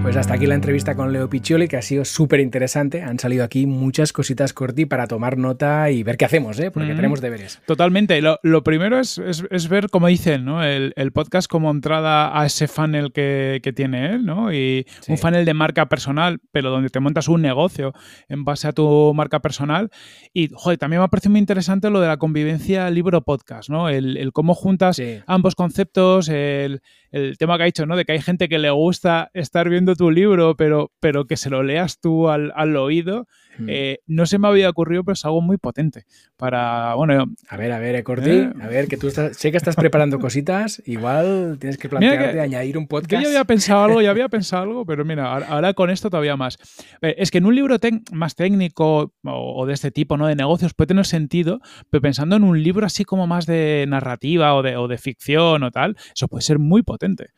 Pues hasta aquí la entrevista con Leo Piccioli, que ha sido súper interesante. Han salido aquí muchas cositas corti para tomar nota y ver qué hacemos, ¿eh? porque tenemos deberes. Totalmente. Lo, primero es, ver, como dicen, ¿no? el, podcast como entrada a ese funnel que, tiene él, ¿no? Y un funnel de marca personal, pero donde te montas un negocio en base a tu marca personal. Y, joder, también me ha parecido muy interesante lo de la convivencia libro-podcast, ¿no? El, cómo juntas ambos conceptos, el, el tema que ha dicho, ¿no? De que hay gente que le gusta estar viendo tu libro, pero, pero que se lo leas tú al, al oído, hmm. eh, no se me había ocurrido, pero es algo muy potente para, bueno... A ver, a ver, Ecorti, ¿Eh? a ver, que tú estás, sé que estás preparando cositas, igual tienes que plantearte añadir un podcast. Yo ya había pensado algo, ya había pensado algo, pero mira, ahora con esto todavía más. Eh, es que en un libro más técnico o, de este tipo, ¿no? De negocios puede tener sentido, pero pensando en un libro así como más de narrativa o de, o de ficción o tal, eso puede ser muy potente.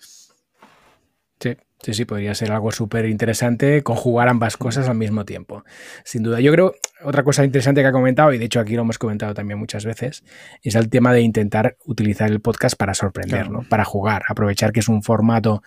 Sí, Sí, podría ser algo súper interesante conjugar ambas cosas al mismo tiempo. Sin duda. Yo creo, otra cosa interesante que ha comentado, y de hecho aquí lo hemos comentado también muchas veces, es el tema de intentar utilizar el podcast para sorprender, ¿no? Para jugar, aprovechar que es un formato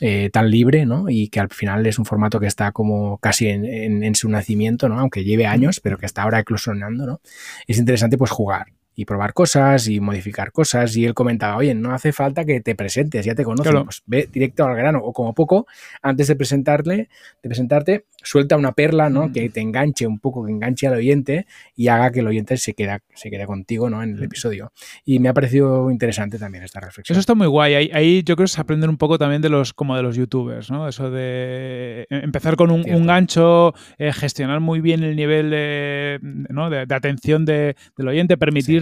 eh, tan libre, ¿no? Y que al final es un formato que está como casi en, su nacimiento, ¿no? Aunque lleve años, pero que está ahora eclosionando, ¿no? Es interesante pues jugar y probar cosas y modificar cosas. Y él comentaba, oye, no hace falta que te presentes, ya te conocen, pues ve directo al grano. O como poco, antes de presentarle, de presentarte, suelta una perla, ¿no? Mm. Que te enganche un poco, que enganche al oyente y haga que el oyente se quede, se quede contigo, ¿no? En el mm. episodio. Y me ha parecido interesante también esta reflexión. Eso está muy guay. Ahí, yo creo que se aprende un poco también de los, como de los youtubers, ¿no? Eso de empezar con un, gancho, eh, gestionar muy bien el nivel de, ¿no? de, atención del oyente,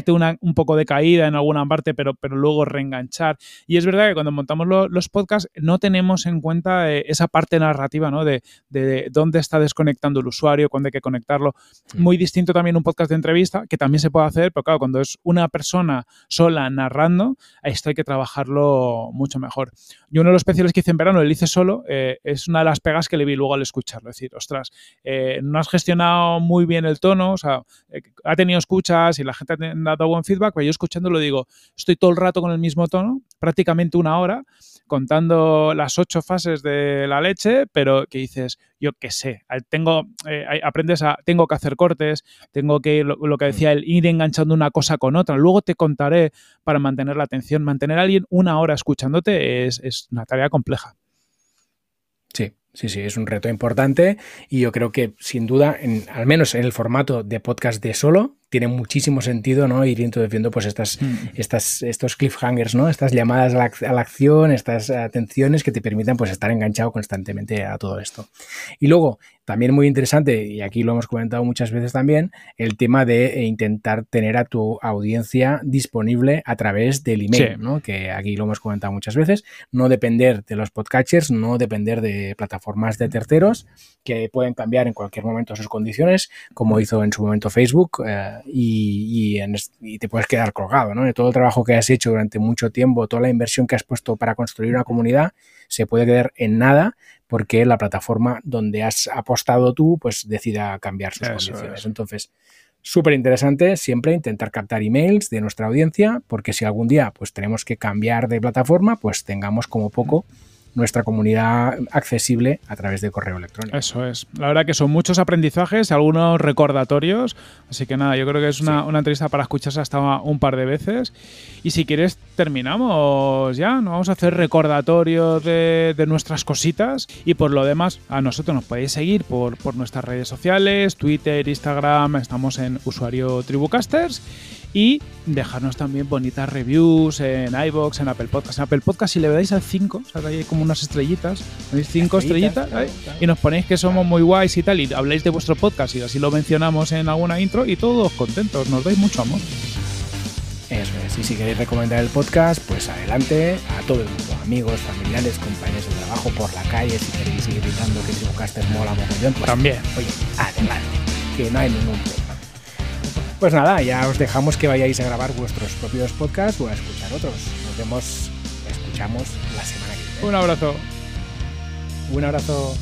una, un poco de caída en alguna parte, pero, pero luego reenganchar. Y es verdad que cuando montamos los podcasts no tenemos en cuenta eh, esa parte narrativa, ¿no? De, de dónde está desconectando el usuario, cuándo hay que conectarlo. Mm. Muy distinto también un podcast de entrevista, que también se puede hacer, pero claro, cuando es una persona sola narrando, esto hay que trabajarlo mucho mejor. Y uno de los especiales que hice en verano, el hice solo, eh, es una de las pegas que le vi luego al escucharlo. Es decir, ostras, eh, no has gestionado muy bien el tono, o sea, ha tenido escuchas y la gente ha dado buen feedback, pero yo escuchándolo digo, estoy todo el rato con el mismo tono, prácticamente una hora, contando las ocho fases de la leche, pero que dices, yo qué sé, tengo, eh, aprendes a, tengo que hacer cortes, tengo que, lo, que decía el ir enganchando una cosa con otra. Luego te contaré para mantener la atención. Mantener a alguien una hora escuchándote es, es una tarea compleja. Sí, Sí, sí, es un reto importante y yo creo que sin duda, en, al menos en el formato de podcast de solo, tiene muchísimo sentido, ¿no? Ir introduciendo pues estas, mm. estas, estos cliffhangers, ¿no? Estas llamadas a la, acción, estas atenciones que te permitan pues estar enganchado constantemente a todo esto. Y luego, también muy interesante, y aquí lo hemos comentado muchas veces también, el tema de intentar tener a tu audiencia disponible a través del email, ¿no? Que aquí lo hemos comentado muchas veces, no depender de los podcatchers, no depender de plataformas de terceros que pueden cambiar en cualquier momento sus condiciones, como hizo en su momento Facebook. Eh, y, te puedes quedar colgado, ¿no? De todo el trabajo que has hecho durante mucho tiempo, toda la inversión que has puesto para construir una comunidad, se puede quedar en nada porque la plataforma donde has apostado tú, pues decida cambiar sus condiciones. Entonces, súper interesante siempre intentar captar emails de nuestra audiencia, porque si algún día pues tenemos que cambiar de plataforma, pues tengamos como poco nuestra comunidad accesible a través de correo electrónico. Eso es. La verdad que son muchos aprendizajes, algunos recordatorios. Así que nada, yo creo que es una, entrevista para escucharse hasta un par de veces. Y si quieres, terminamos ya. Nos vamos a hacer recordatorios de, nuestras cositas. Y por lo demás, a nosotros nos podéis seguir por, por nuestras redes sociales, Twitter, Instagram. Estamos en usuario Tribucasters y dejarnos también bonitas reviews en iBox, en Apple Podcast. En Apple Podcast, si le dais al 5, o sea, hay como unas estrellitas, veis 5 estrellitas, y nos ponéis que somos muy guays y tal, y habláis de vuestro podcast y así lo mencionamos en alguna intro, y todos contentos, nos dais mucho amor. Eso es, y si queréis recomendar el podcast, pues adelante a todo el mundo, amigos, familiares, compañeros de trabajo, por la calle, si queréis seguir gritando que Tribucaster mola mogollón, pues también. Oye, adelante, que no hay ningún problema. Pues nada, ya os dejamos que vayáis a grabar vuestros propios podcasts o a escuchar otros. Nos vemos, escuchamos la semana que viene. Un abrazo. Un abrazo.